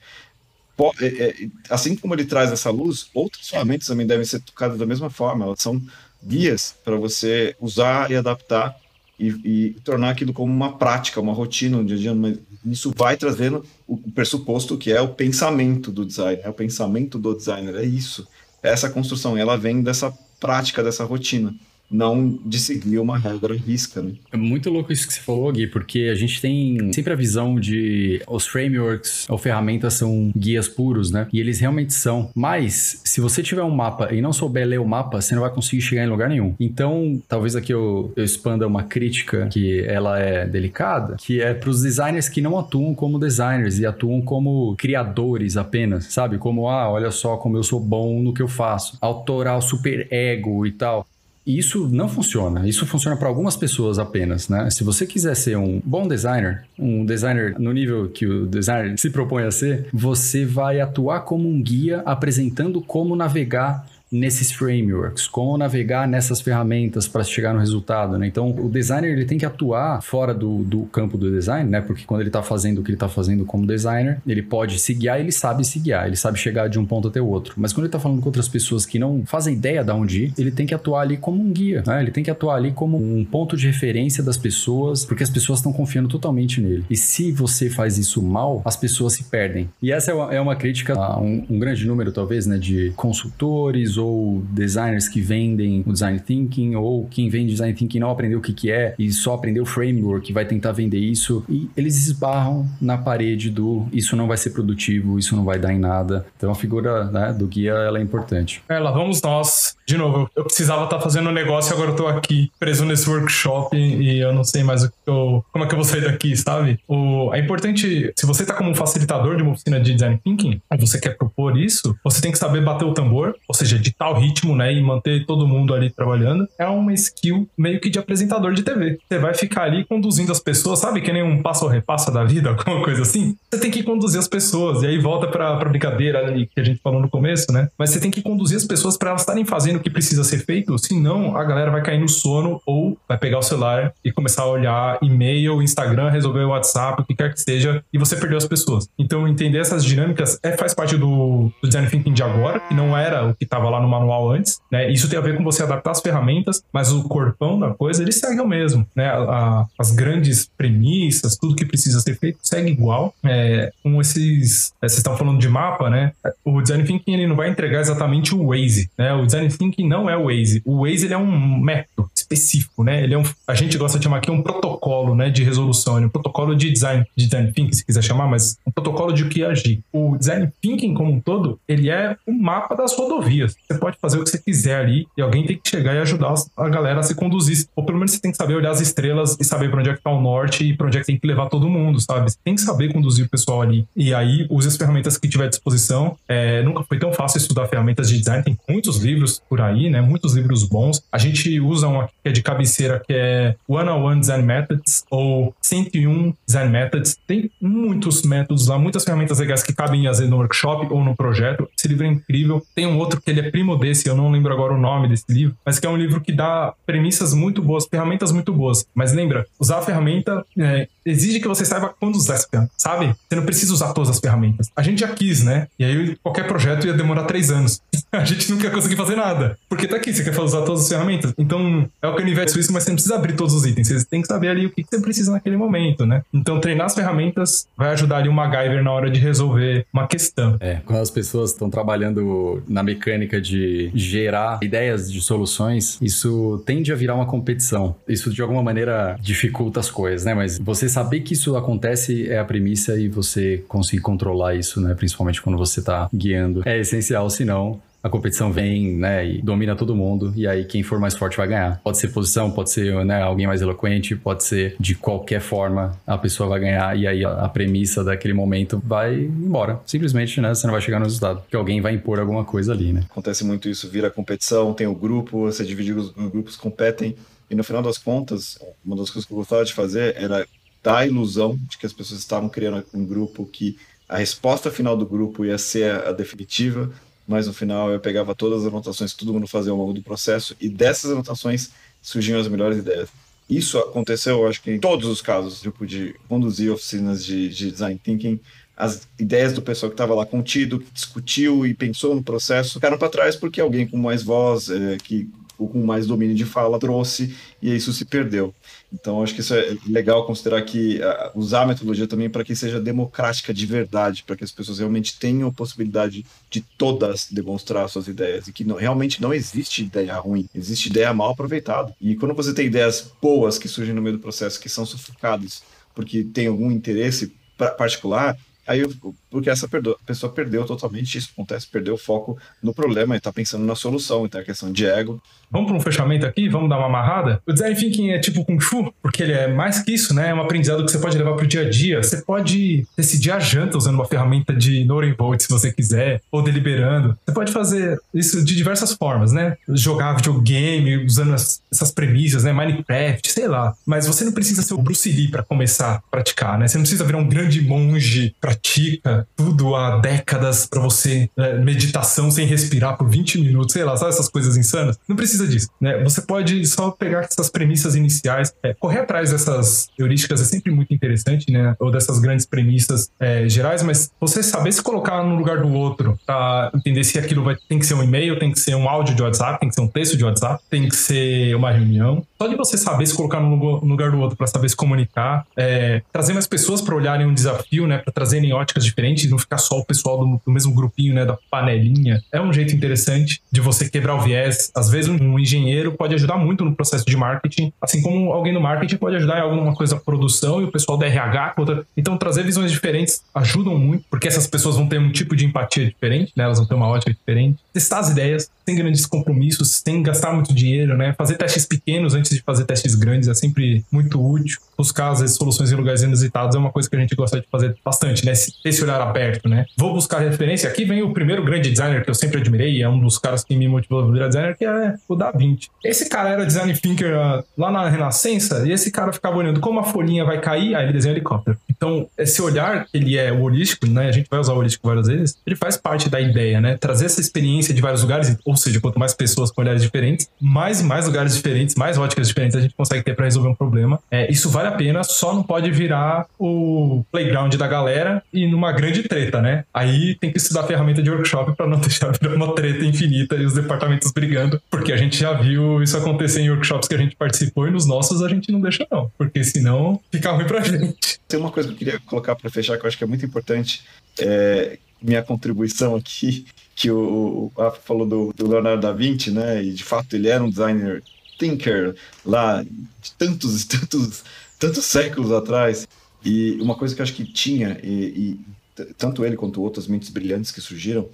É, é, assim como ele traz essa luz, outras ferramentas também devem ser tocadas da mesma forma. Elas são guias para você usar e adaptar e, e, tornar aquilo como uma prática, uma rotina no dia a dia. Mas isso vai trazendo o pressuposto que é o pensamento do designer, é o pensamento do designer, é isso essa construção, ela vem dessa prática, dessa rotina. Não de seguir uma regra risca, né? É muito louco isso que você falou, Gui, porque a gente tem sempre a visão de os frameworks ou ferramentas são guias puros, né? E eles realmente são. Mas, se você tiver um mapa e não souber ler o mapa, você não vai conseguir chegar em lugar nenhum. Então, talvez aqui eu, eu expanda uma crítica que ela é delicada, que é para os designers que não atuam como designers e atuam como criadores apenas, sabe? Como, ah, olha só como eu sou bom no que eu faço. Autoral super ego e tal. E isso não funciona. Isso funciona para algumas pessoas apenas, né? Se você quiser ser um bom designer, um designer no nível que o designer se propõe a ser, você vai atuar como um guia apresentando como navegar nesses frameworks, como navegar nessas ferramentas para chegar no resultado, né? Então, o designer ele tem que atuar fora do, do campo do design, né? Porque quando ele está fazendo o que ele está fazendo como designer, ele pode se guiar, ele sabe se guiar, ele sabe chegar de um ponto até o outro. Mas quando ele está falando com outras pessoas que não fazem ideia de onde ir, ele tem que atuar ali como um guia, né? Ele tem que atuar ali como um ponto de referência das pessoas, porque as pessoas estão confiando totalmente nele. E se você faz isso mal, as pessoas se perdem. E essa é uma, é uma crítica a um, um grande número, talvez, né? De consultores ou designers que vendem o design thinking, ou quem vende design thinking não aprendeu o que, que é e só aprendeu framework, vai tentar vender isso, e eles esbarram na parede do isso não vai ser produtivo, isso não vai dar em nada. Então a figura né, do guia ela é importante. Lá vamos nós. De novo, eu precisava estar tá fazendo um negócio e agora eu tô aqui preso nesse workshop e eu não sei mais o que eu, como é que eu vou sair daqui, sabe? O, é importante, se você tá como um facilitador de uma oficina de design thinking, e você quer propor isso, você tem que saber bater o tambor, ou seja, ditar o ritmo ritmo, né, e manter todo mundo ali trabalhando, é uma skill meio que de apresentador de TV. Você vai ficar ali conduzindo as pessoas, sabe que nem um passo ou repassa da vida, alguma coisa assim? Você tem que conduzir as pessoas, e aí volta pra, pra brincadeira ali que a gente falou no começo, né? Mas você tem que conduzir as pessoas para elas estarem fazendo o que precisa ser feito, senão a galera vai cair no sono ou vai pegar o celular e começar a olhar e-mail, Instagram, resolver o WhatsApp, o que quer que seja, e você perdeu as pessoas. Então, entender essas dinâmicas é, faz parte do, do design thinking de agora, que não era o que estava lá no manual antes, né? Isso tem a ver com você adaptar as ferramentas, mas o corpão da coisa, ele segue o mesmo, né? A, a, as grandes premissas, tudo que precisa ser feito, segue igual. É, com esses... É, vocês estão falando de mapa, né? O Design Thinking, ele não vai entregar exatamente o Waze, né? O Design Thinking não é o Waze. O Waze, ele é um método específico, né? Ele é um... A gente gosta de chamar aqui um protocolo, né? De resolução, é um protocolo de design, de design thinking, se quiser chamar, mas um protocolo de o que agir. O design thinking como um todo, ele é o um mapa das rodovias. Você pode fazer o que você quiser ali e alguém tem que chegar e ajudar a galera a se conduzir. Ou pelo menos você tem que saber olhar as estrelas e saber para onde é que tá o norte e para onde é que tem que levar todo mundo, sabe? Você tem que saber conduzir o pessoal ali. E aí, use as ferramentas que tiver à disposição. É, nunca foi tão fácil estudar ferramentas de design, tem muitos livros por aí, né? Muitos livros bons. A gente usa um aqui que é de cabeceira, que é One on One Design Methods ou 101 Design Methods. Tem muitos métodos lá, muitas ferramentas legais que cabem às vezes no workshop ou no projeto. Esse livro é incrível. Tem um outro que ele é primo desse, eu não lembro agora o nome desse livro, mas que é um livro que dá premissas muito boas, ferramentas muito boas. Mas lembra, usar a ferramenta é, exige que você saiba quando usar essa ferramenta, sabe? Você não precisa usar todas as ferramentas. A gente já quis, né? E aí qualquer projeto ia demorar três anos. a gente quer conseguir fazer nada. Porque tá aqui, você quer usar todas as ferramentas. Então, é o canivete suíço, mas você não precisa abrir todos os itens. Você tem que saber ali o que você precisa naquele momento, né? Então, treinar as ferramentas vai ajudar ali o MacGyver na hora de resolver uma questão. É, quando as pessoas estão trabalhando na mecânica de gerar ideias de soluções, isso tende a virar uma competição. Isso, de alguma maneira, dificulta as coisas, né? Mas você saber que isso acontece é a premissa e você conseguir controlar isso, né? Principalmente quando você está guiando, é essencial, senão a competição vem, né, e domina todo mundo, e aí quem for mais forte vai ganhar. Pode ser posição, pode ser, né, alguém mais eloquente, pode ser de qualquer forma a pessoa vai ganhar, e aí a, premissa daquele momento vai embora. Simplesmente, né, você não vai chegar no resultado, porque alguém vai impor alguma coisa ali, né. Acontece muito isso, vira competição, tem o grupo, você divide os grupos competem, e no final das contas, uma das coisas que eu gostava de fazer era dar a ilusão de que as pessoas estavam criando um grupo que a resposta final do grupo ia ser a definitiva, mas no final eu pegava todas as anotações que todo mundo fazia ao longo do processo e dessas anotações surgiam as melhores ideias. Isso aconteceu, eu acho que em todos os casos, eu pude conduzir oficinas de, de design thinking, as ideias do pessoal que estava lá contido, que discutiu e pensou no processo, ficaram para trás porque alguém com mais voz, é, que com mais domínio de fala trouxe e isso se perdeu. Então, acho que isso é legal considerar que uh, usar a metodologia também para que seja democrática de verdade, para que as pessoas realmente tenham a possibilidade de todas demonstrar suas ideias e que não, realmente não existe ideia ruim, existe ideia mal aproveitada. E quando você tem ideias boas que surgem no meio do processo, que são sufocadas porque tem algum interesse particular, Aí, porque essa pessoa perdeu totalmente, isso acontece, perdeu o foco no problema e está pensando na solução, então é questão de ego. Vamos para um fechamento aqui? Vamos dar uma amarrada? O design thinking é tipo Kung Fu, porque ele é mais que isso, né? É um aprendizado que você pode levar para o dia a dia. Você pode decidir a janta usando uma ferramenta de Vote, se você quiser, ou deliberando. Você pode fazer isso de diversas formas, né? Jogar videogame usando as, essas premissas, né? Minecraft, sei lá. Mas você não precisa ser o Bruce Lee para começar a praticar, né? Você não precisa virar um grande monge pratica tudo há décadas para você, né, meditação sem respirar por 20 minutos, sei lá, sabe essas coisas insanas? Não precisa disso, né? Você pode só pegar essas premissas iniciais, é, correr atrás dessas heurísticas é sempre muito interessante, né? Ou dessas grandes premissas é, gerais, mas você saber se colocar no lugar do outro para entender se aquilo vai, tem que ser um e-mail, tem que ser um áudio de WhatsApp, tem que ser um texto de WhatsApp, tem que ser uma reunião. Só de você saber se colocar no lugar do outro para saber se comunicar, é, trazer mais pessoas para olharem um desafio, né? Para trazerem em óticas diferentes, não ficar só o pessoal do, do, mesmo grupinho, né, da panelinha. É um jeito interessante de você quebrar o viés. Às vezes um, um engenheiro pode ajudar muito no processo de marketing, assim como alguém no marketing pode ajudar em alguma coisa produção e o pessoal da RH outra. Então trazer visões diferentes ajudam muito, porque essas pessoas vão ter um tipo de empatia diferente, né? Elas vão ter uma ótica diferente. Testar as ideias sem grandes compromissos, sem gastar muito dinheiro, né? Fazer testes pequenos antes de fazer testes grandes é sempre muito útil. Buscar vezes soluções em lugares inusitados é uma coisa que a gente gosta de fazer bastante, né? esse olhar aberto, né? Vou buscar referência. Aqui vem o primeiro grande designer que eu sempre admirei, é um dos caras que me motivou a virar designer, que é o Da Vinci. Esse cara era design thinker ah, lá na Renascença, e esse cara ficava olhando como a folhinha vai cair, aí ele desenha um helicóptero. Então, esse olhar, ele é holístico, né? A gente vai usar o holístico várias vezes, ele faz parte da ideia, né? Trazer essa experiência de vários lugares, ou seja, quanto mais pessoas com olhares diferentes, mais mais lugares diferentes, mais óticas diferentes a gente consegue ter para resolver um problema. É, isso vale a pena, só não pode virar o playground da galera e numa grande treta, né? Aí tem que estudar ferramenta de workshop para não deixar virar uma treta infinita e os departamentos brigando, porque a gente já viu isso acontecer em workshops que a gente participou e nos nossos a gente não deixa não, porque senão fica ruim pra gente. Tem uma coisa que eu queria colocar para fechar que eu acho que é muito importante, é minha contribuição aqui, que o, Rafa falou do, do Leonardo da Vinci, né? E de fato ele era um designer thinker lá de tantos, tantos, tantos séculos atrás. E uma coisa que eu acho que tinha, e, e tanto ele quanto outras mentes brilhantes que surgiram,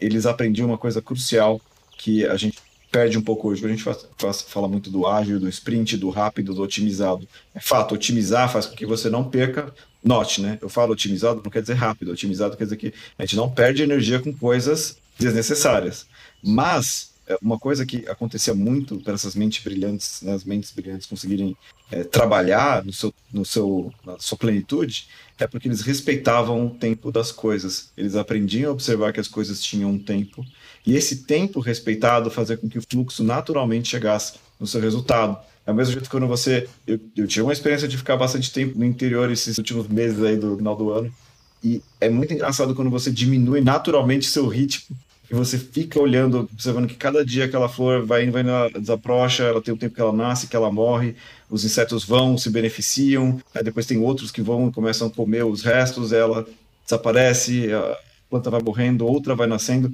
eles aprendiam uma coisa crucial que a gente perde um pouco hoje. A gente fala muito do ágil, do sprint, do rápido, do otimizado. É fato, otimizar faz com que você não perca. Note, né? Eu falo otimizado, não quer dizer rápido. Otimizado quer dizer que a gente não perde energia com coisas desnecessárias. Mas é, uma coisa que acontecia muito para essas mentes brilhantes, né, as mentes brilhantes conseguirem é, trabalhar no seu, no seu, na sua plenitude, é porque eles respeitavam o tempo das coisas. Eles aprendiam a observar que as coisas tinham um tempo, e esse tempo respeitado fazia com que o fluxo naturalmente chegasse no seu resultado. É o mesmo jeito que quando você. Eu, eu tive uma experiência de ficar bastante tempo no interior esses últimos meses aí do final do ano. E é muito engraçado quando você diminui naturalmente seu ritmo você fica olhando, observando que cada dia aquela flor vai indo, vai indo, desabrocha, ela tem o tempo que ela nasce, que ela morre, os insetos vão, se beneficiam, aí depois tem outros que vão e começam a comer os restos, ela desaparece, a planta vai morrendo, outra vai nascendo.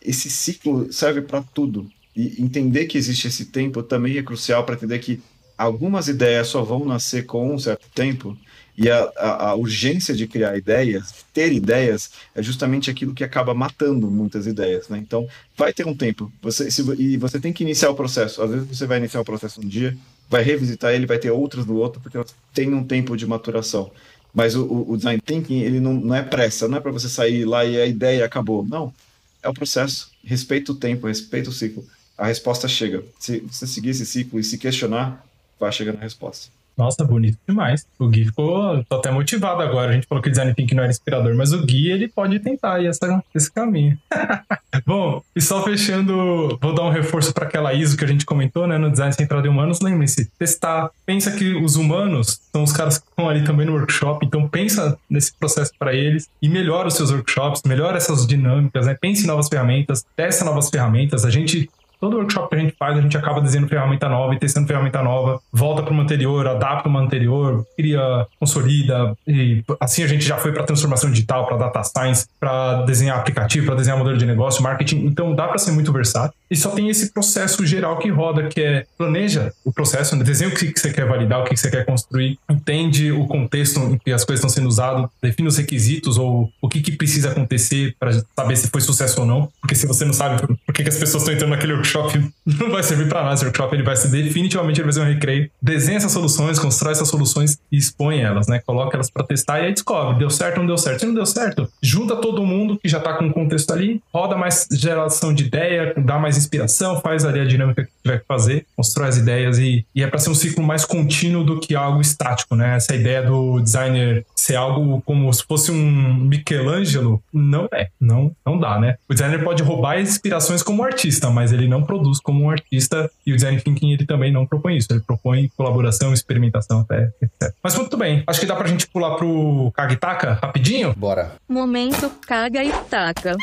Esse ciclo serve para tudo. E entender que existe esse tempo também é crucial para entender que algumas ideias só vão nascer com um certo tempo e a, a, a, urgência de criar ideias, ter ideias, é justamente aquilo que acaba matando muitas ideias. Né? Então, vai ter um tempo. Você, se, e você tem que iniciar o processo. Às vezes você vai iniciar o processo um dia, vai revisitar ele, vai ter outros no outro, porque tem um tempo de maturação. Mas o, o, design thinking, ele não, não é pressa, não é para você sair lá e a ideia acabou. Não. É o processo. Respeita o tempo, respeita o ciclo. A resposta chega. Se você seguir esse ciclo e se questionar, vai chegar na resposta. Nossa, bonito demais. O Gui ficou tô até motivado agora. A gente falou que o design thinking não era inspirador, mas o Gui ele pode tentar essa, esse caminho. Bom, e só fechando, vou dar um reforço para aquela ISO que a gente comentou, né, no design centrado em humanos. Lembre-se, testar. Pensa que os humanos são os caras que estão ali também no workshop, então pensa nesse processo para eles e melhora os seus workshops, melhora essas dinâmicas, né? Pense em novas ferramentas, testa novas ferramentas. A gente Todo workshop que a gente faz, a gente acaba desenhando ferramenta nova e testando ferramenta nova, volta para uma anterior, adapta uma anterior, cria, consolida, e assim a gente já foi para transformação digital, para data science, para desenhar aplicativo, para desenhar modelo de negócio, marketing. Então dá para ser muito versátil. E só tem esse processo geral que roda, que é planeja o processo, né? desenha o que você quer validar, o que você quer construir, entende o contexto em que as coisas estão sendo usadas, define os requisitos ou o que, que precisa acontecer para saber se foi sucesso ou não. Porque se você não sabe por que, que as pessoas estão entrando naquele workshop, não vai servir para nada. Esse workshop ele vai ser definitivamente ele vai ser um recreio. Desenha essas soluções, constrói essas soluções e expõe elas, né? Coloca elas para testar e aí descobre, deu certo ou não deu certo. Se não deu certo, junta todo mundo que já está com o contexto ali, roda mais geração de ideia, dá mais inspiração, faz ali a dinâmica que tiver que fazer, constrói as ideias e, e é para ser um ciclo mais contínuo do que algo estático, né? Essa ideia do designer ser algo como se fosse um Michelangelo, não é, não, não dá, né? O designer pode roubar inspirações como artista, mas ele não produz como um artista e o design thinking ele também não propõe isso, ele propõe colaboração, experimentação até, etc. Mas muito bem, acho que dá pra gente pular pro Kagitaka rapidinho? Bora. Momento caga e taca.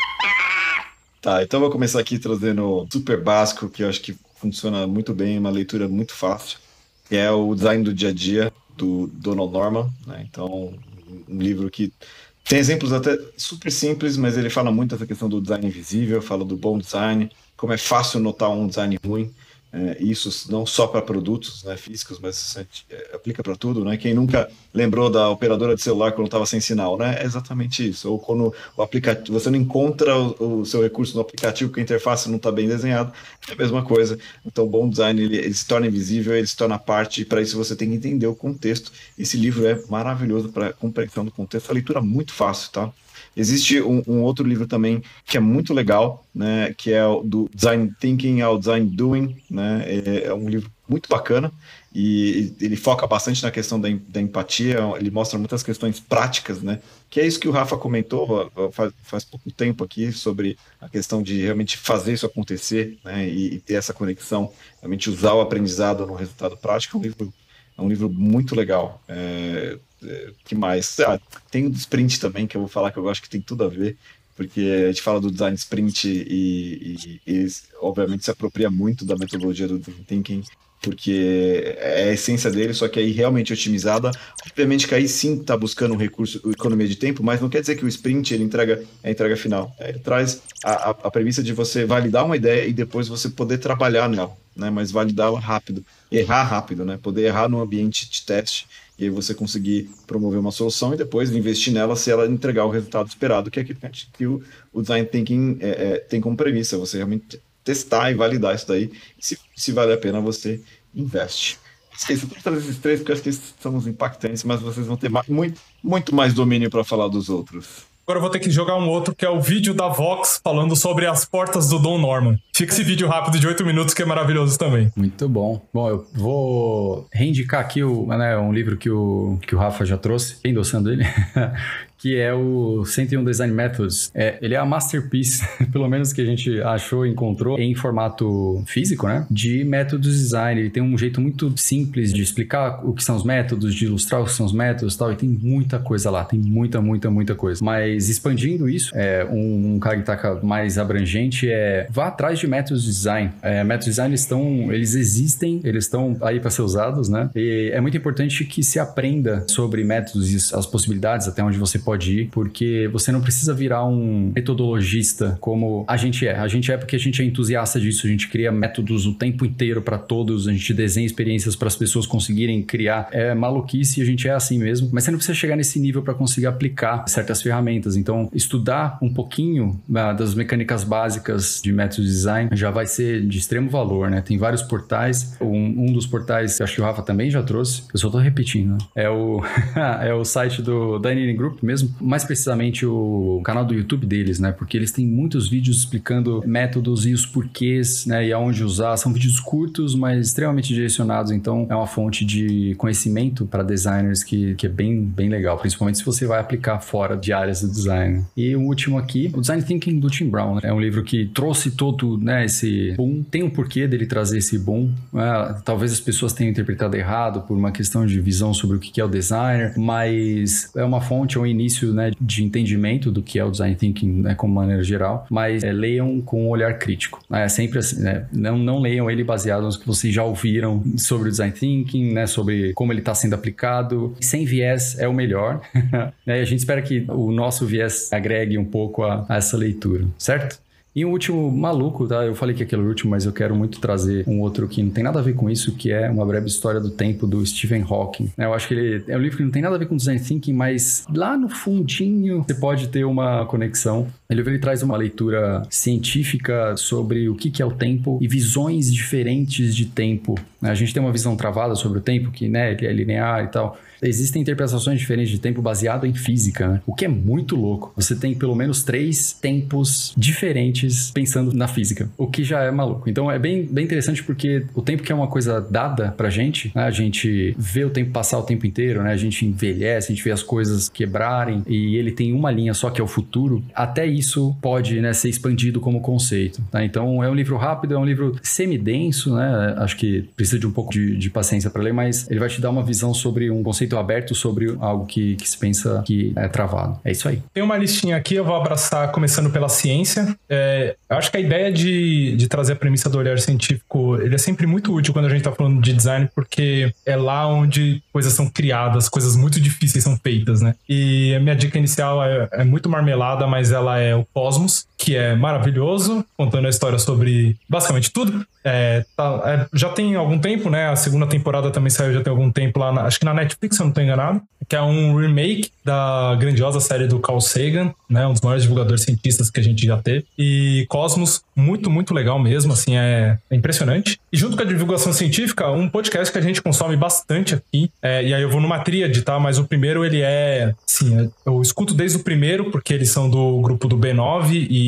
Tá, então vou começar aqui trazendo super básico, que eu acho que funciona muito bem, uma leitura muito fácil, que é o Design do Dia a Dia, do Donald Norman. Né? Então, um livro que tem exemplos até super simples, mas ele fala muito dessa questão do design invisível, fala do bom design, como é fácil notar um design ruim. É, isso não só para produtos né, físicos, mas é, aplica para tudo, né? Quem nunca lembrou da operadora de celular quando estava sem sinal, né? É exatamente isso. Ou quando o aplicativo você não encontra o, o seu recurso no aplicativo porque a interface não está bem desenhada, é a mesma coisa. Então, o bom design ele, ele se torna invisível, ele se torna parte. Para isso você tem que entender o contexto. Esse livro é maravilhoso para compreensão do contexto. A leitura é muito fácil, tá? Existe um, um, outro livro também que é muito legal, né, que é o do Design Thinking ao Design Doing, né, é, é um livro muito bacana e ele foca bastante na questão da, da, empatia, ele mostra muitas questões práticas, né, que é isso que o Rafa comentou faz, faz pouco tempo aqui sobre a questão de realmente fazer isso acontecer, né, e, e ter essa conexão, realmente usar o aprendizado no resultado prático, é um livro é um livro muito legal. É, que mais? Ah, tem o do sprint também, que eu vou falar que eu acho que tem tudo a ver, porque a gente fala do design sprint e, e, e obviamente se apropria muito da metodologia do thinking, porque é a essência dele, só que aí realmente otimizada. Obviamente que aí sim está buscando um recurso, economia de tempo, mas não quer dizer que o sprint ele entrega é a entrega final. Ele traz a, a, a premissa de você validar uma ideia e depois você poder trabalhar nela, né? Mas validá-la rápido, errar rápido, né? Poder errar no ambiente de teste e aí você conseguir promover uma solução e depois investir nela se ela entregar o resultado esperado, que é aquilo que o, o design thinking é, é, tem como premissa, você realmente testar e validar isso daí, e se, se vale a pena você investe. Esqueci de trazer esses três porque acho que são os impactantes, mas vocês vão ter muito, muito mais domínio para falar dos outros. Agora eu vou ter que jogar um outro, que é o vídeo da Vox falando sobre as portas do Don Norman. Fica esse vídeo rápido de 8 minutos que é maravilhoso também. Muito bom. Bom, eu vou reindicar aqui o, né, um livro que o, que o Rafa já trouxe, endossando ele, que é o 101 Design Methods. É, ele é a masterpiece, pelo menos que a gente achou encontrou em formato físico, né? De métodos de design. Ele tem um jeito muito simples de explicar o que são os métodos, de ilustrar o que são os métodos e tal. E tem muita coisa lá, tem muita, muita, muita coisa. Mas expandindo isso, é, um, um Kagitaka mais abrangente é vá atrás de métodos de design. É, métodos de design estão, eles existem, eles estão aí para ser usados, né? E é muito importante que se aprenda sobre métodos e as possibilidades até onde você pode ir, porque você não precisa virar um metodologista como a gente é. A gente é porque a gente é entusiasta disso, a gente cria métodos o tempo inteiro para todos, a gente desenha experiências para as pessoas conseguirem criar. É maluquice, a gente é assim mesmo, mas você não precisa chegar nesse nível para conseguir aplicar certas ferramentas. Então, estudar um pouquinho uh, das mecânicas básicas de método de design já vai ser de extremo valor, né? Tem vários portais. Um, um dos portais, acho que o Rafa também já trouxe, eu só tô repetindo, né? É o, é o site do Dining Group mesmo mesmo, mais precisamente o canal do YouTube deles, né? Porque eles têm muitos vídeos explicando métodos e os porquês, né? E aonde usar. São vídeos curtos, mas extremamente direcionados. Então, é uma fonte de conhecimento para designers que, que é bem, bem legal, principalmente se você vai aplicar fora de áreas do design. E o último aqui, o Design Thinking do Tim Brown. Né? É um livro que trouxe todo, né? Esse boom. Tem um porquê dele trazer esse boom. Né? Talvez as pessoas tenham interpretado errado por uma questão de visão sobre o que é o designer, mas é uma fonte, é um início início né, de entendimento do que é o design thinking né, como maneira geral, mas é, leiam com um olhar crítico. É sempre assim, né? Não, não leiam ele baseado nos que vocês já ouviram sobre o design thinking, né? Sobre como ele está sendo aplicado. Sem viés é o melhor. né? A gente espera que o nosso viés agregue um pouco a, a essa leitura, certo? E um último maluco, tá? Eu falei que aquele último, mas eu quero muito trazer um outro que não tem nada a ver com isso, que é Uma Breve História do Tempo, do Stephen Hawking. Eu acho que ele é um livro que não tem nada a ver com design thinking, mas lá no fundinho você pode ter uma conexão. Ele, ele traz uma leitura científica sobre o que, que é o tempo e visões diferentes de tempo. A gente tem uma visão travada sobre o tempo, que né, ele é linear e tal. Existem interpretações diferentes de tempo baseado em física, né? o que é muito louco. Você tem pelo menos três tempos diferentes pensando na física, o que já é maluco. Então é bem, bem interessante porque o tempo que é uma coisa dada pra gente, né? a gente vê o tempo passar o tempo inteiro, né? a gente envelhece, a gente vê as coisas quebrarem e ele tem uma linha só que é o futuro. Até isso pode né, ser expandido como conceito. Tá? Então é um livro rápido, é um livro semidenso, né? acho que precisa de um pouco de, de paciência para ler, mas ele vai te dar uma visão sobre um conceito aberto sobre algo que, que se pensa que é travado. É isso aí. Tem uma listinha aqui, eu vou abraçar começando pela ciência. É, eu acho que a ideia de, de trazer a premissa do olhar científico, ele é sempre muito útil quando a gente está falando de design, porque é lá onde coisas são criadas, coisas muito difíceis são feitas, né? E a minha dica inicial é, é muito marmelada, mas ela é o Cosmos, que é maravilhoso, contando a história sobre basicamente tudo. É, tá, é, já tem algum tempo, né? A segunda temporada também saiu já tem algum tempo lá, na, acho que na Netflix, se eu não tô enganado, que é um remake da grandiosa série do Carl Sagan, né? Um dos maiores divulgadores cientistas que a gente já teve. E Cosmos, muito, muito legal mesmo, assim, é, é impressionante. E junto com a divulgação científica, um podcast que a gente consome bastante aqui, é, e aí eu vou numa tríade, tá? Mas o primeiro, ele é, assim, eu escuto desde o primeiro, porque eles são do grupo do B9, e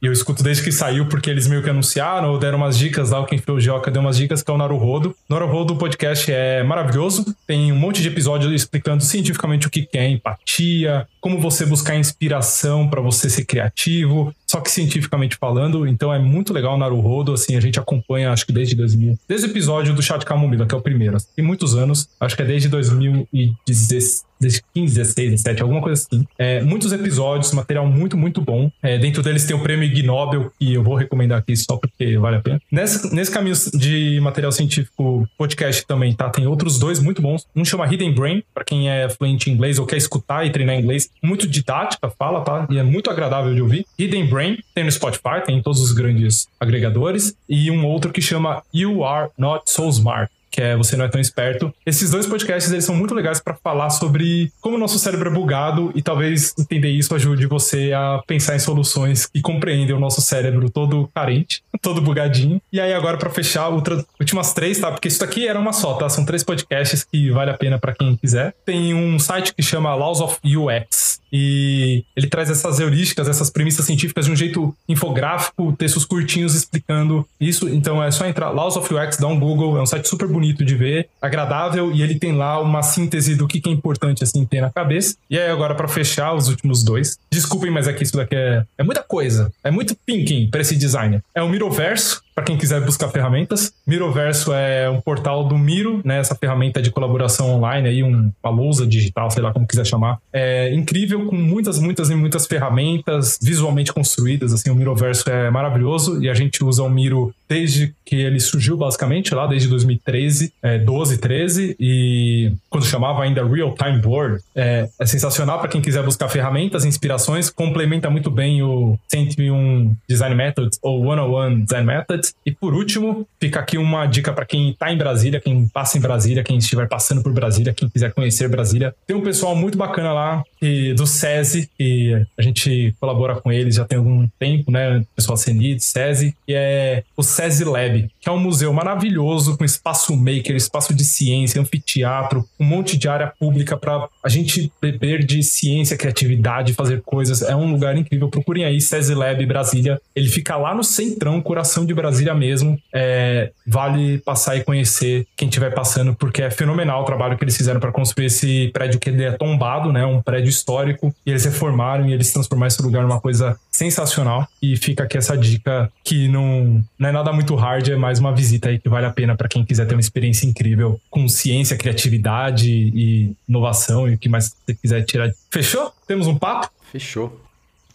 eu escuto desde que saiu, porque eles meio que anunciaram ou deram umas dicas lá, o Quem Foi o deu umas dicas, que é o Naruhodo. Naruhodo, podcast é maravilhoso, tem um monte de episódios explicando cientificamente o que é empatia, como você buscar inspiração para você ser criativo, só que cientificamente falando, então é muito legal o Naruhodo, assim, a gente acompanha, acho que desde 2000, desde o episódio do Chá de Camomila, que é o primeiro, assim, tem muitos anos, acho que é desde 2016, desde 15, 16, 17, alguma coisa assim. É, muitos episódios, material muito, muito bom. É, dentro deles tem o prêmio Ig Nobel, que eu vou recomendar aqui só porque vale a pena. Nesse, nesse caminho de material científico, podcast também, tá? Tem outros dois muito bons. Um chama Hidden Brain, para quem é fluente em inglês ou quer escutar e treinar inglês. Muito didática, fala, tá? E é muito agradável de ouvir. Hidden Brain, tem no Spotify, tem em todos os grandes agregadores. E um outro que chama You Are Not So Smart que é Você Não É Tão Esperto. Esses dois podcasts eles são muito legais para falar sobre como o nosso cérebro é bugado e talvez entender isso ajude você a pensar em soluções que compreendem o nosso cérebro todo carente, todo bugadinho. E aí agora para fechar, outra, últimas três, tá? Porque isso aqui era uma só, tá? São três podcasts que vale a pena para quem quiser. Tem um site que chama Laws of UX e ele traz essas heurísticas, essas premissas científicas de um jeito infográfico, textos curtinhos explicando isso. Então é só entrar Laws of UX, dá um Google, é um site super de ver, agradável e ele tem lá uma síntese do que é importante assim ter na cabeça. E aí agora para fechar os últimos dois, desculpem, mas aqui isso daqui é, é muita coisa, é muito thinking para esse designer. É o Miroverso, para quem quiser buscar ferramentas. Miroverso é um portal do Miro, né? Essa ferramenta de colaboração online aí, um, uma lousa digital, sei lá como quiser chamar. É incrível, com muitas, muitas e muitas ferramentas visualmente construídas. Assim, o Miroverso é maravilhoso e a gente usa o Miro desde que ele surgiu, basicamente, lá desde 2013, é, 12, 13, e quando chamava ainda Real Time Board. É, é sensacional para quem quiser buscar ferramentas, inspirações, complementa muito bem o 101 Design Methods ou 101 Design Methods. E por último, fica aqui uma dica para quem está em Brasília, quem passa em Brasília, quem estiver passando por Brasília, quem quiser conhecer Brasília. Tem um pessoal muito bacana lá e, do SESI, e a gente colabora com eles já tem algum tempo, né? pessoal CENIT, SESI, e é o SESI Lab, que é um museu maravilhoso com espaço maker, espaço de ciência, anfiteatro, um monte de área pública para a gente beber de ciência, criatividade, fazer coisas. É um lugar incrível. Procurem aí SESI Lab Brasília. Ele fica lá no centrão, coração de Brasília mesmo. É, vale passar e conhecer quem estiver passando, porque é fenomenal o trabalho que eles fizeram para construir esse prédio que é tombado, né? Um prédio histórico. E eles reformaram e eles transformaram esse lugar numa coisa sensacional. E fica aqui essa dica que não, não é nada muito hard, é mais uma visita aí que vale a pena para quem quiser ter uma experiência incrível com ciência, criatividade e inovação e o que mais você quiser tirar. Fechou? Temos um papo? Fechou.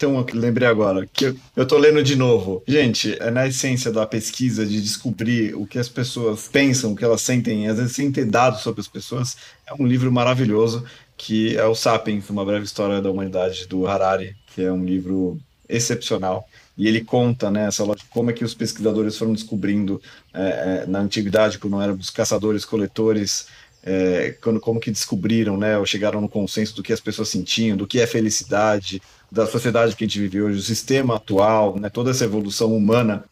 Então, lembrei agora que eu, eu tô lendo de novo. Gente, é na essência da pesquisa de descobrir o que as pessoas pensam, o que elas sentem, às vezes sem ter dados sobre as pessoas, é um livro maravilhoso que é o Sapiens, uma breve história da humanidade do Harari, que é um livro excepcional. E ele conta né, essa lógica, como é que os pesquisadores foram descobrindo é, é, na antiguidade, quando eram os caçadores-coletores, é, quando, como que descobriram, né, ou chegaram no consenso do que as pessoas sentiam, do que é felicidade, da sociedade que a gente vive hoje, o sistema atual, né, toda essa evolução humana.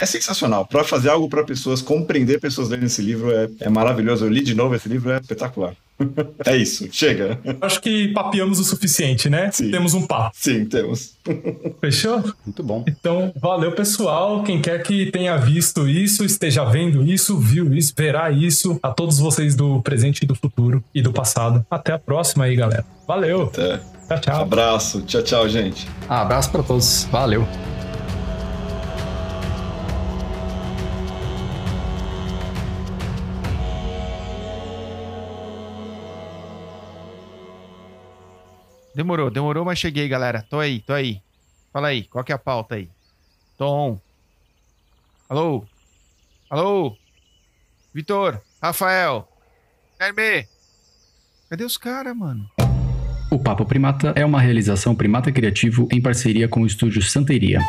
É sensacional. Para fazer algo para pessoas, compreender pessoas lendo esse livro é, é maravilhoso. Eu li de novo esse livro, é espetacular. é isso, chega. Acho que papiamos o suficiente, né? Sim. Temos um papo. Sim, temos. Fechou? Muito bom. Então, valeu, pessoal. Quem quer que tenha visto isso, esteja vendo isso, viu isso, verá isso. A todos vocês do presente e do futuro e do passado. Até a próxima aí, galera. Valeu. Até. Tchau, tchau. Abraço. Tchau, tchau, gente. Ah, abraço para todos. Valeu. Demorou, demorou, mas cheguei, galera. Tô aí, tô aí. Fala aí, qual que é a pauta aí? Tom. Alô? Alô? Vitor? Rafael? Hermê? Cadê os caras, mano? O Papo Primata é uma realização Primata Criativo em parceria com o estúdio Santeria.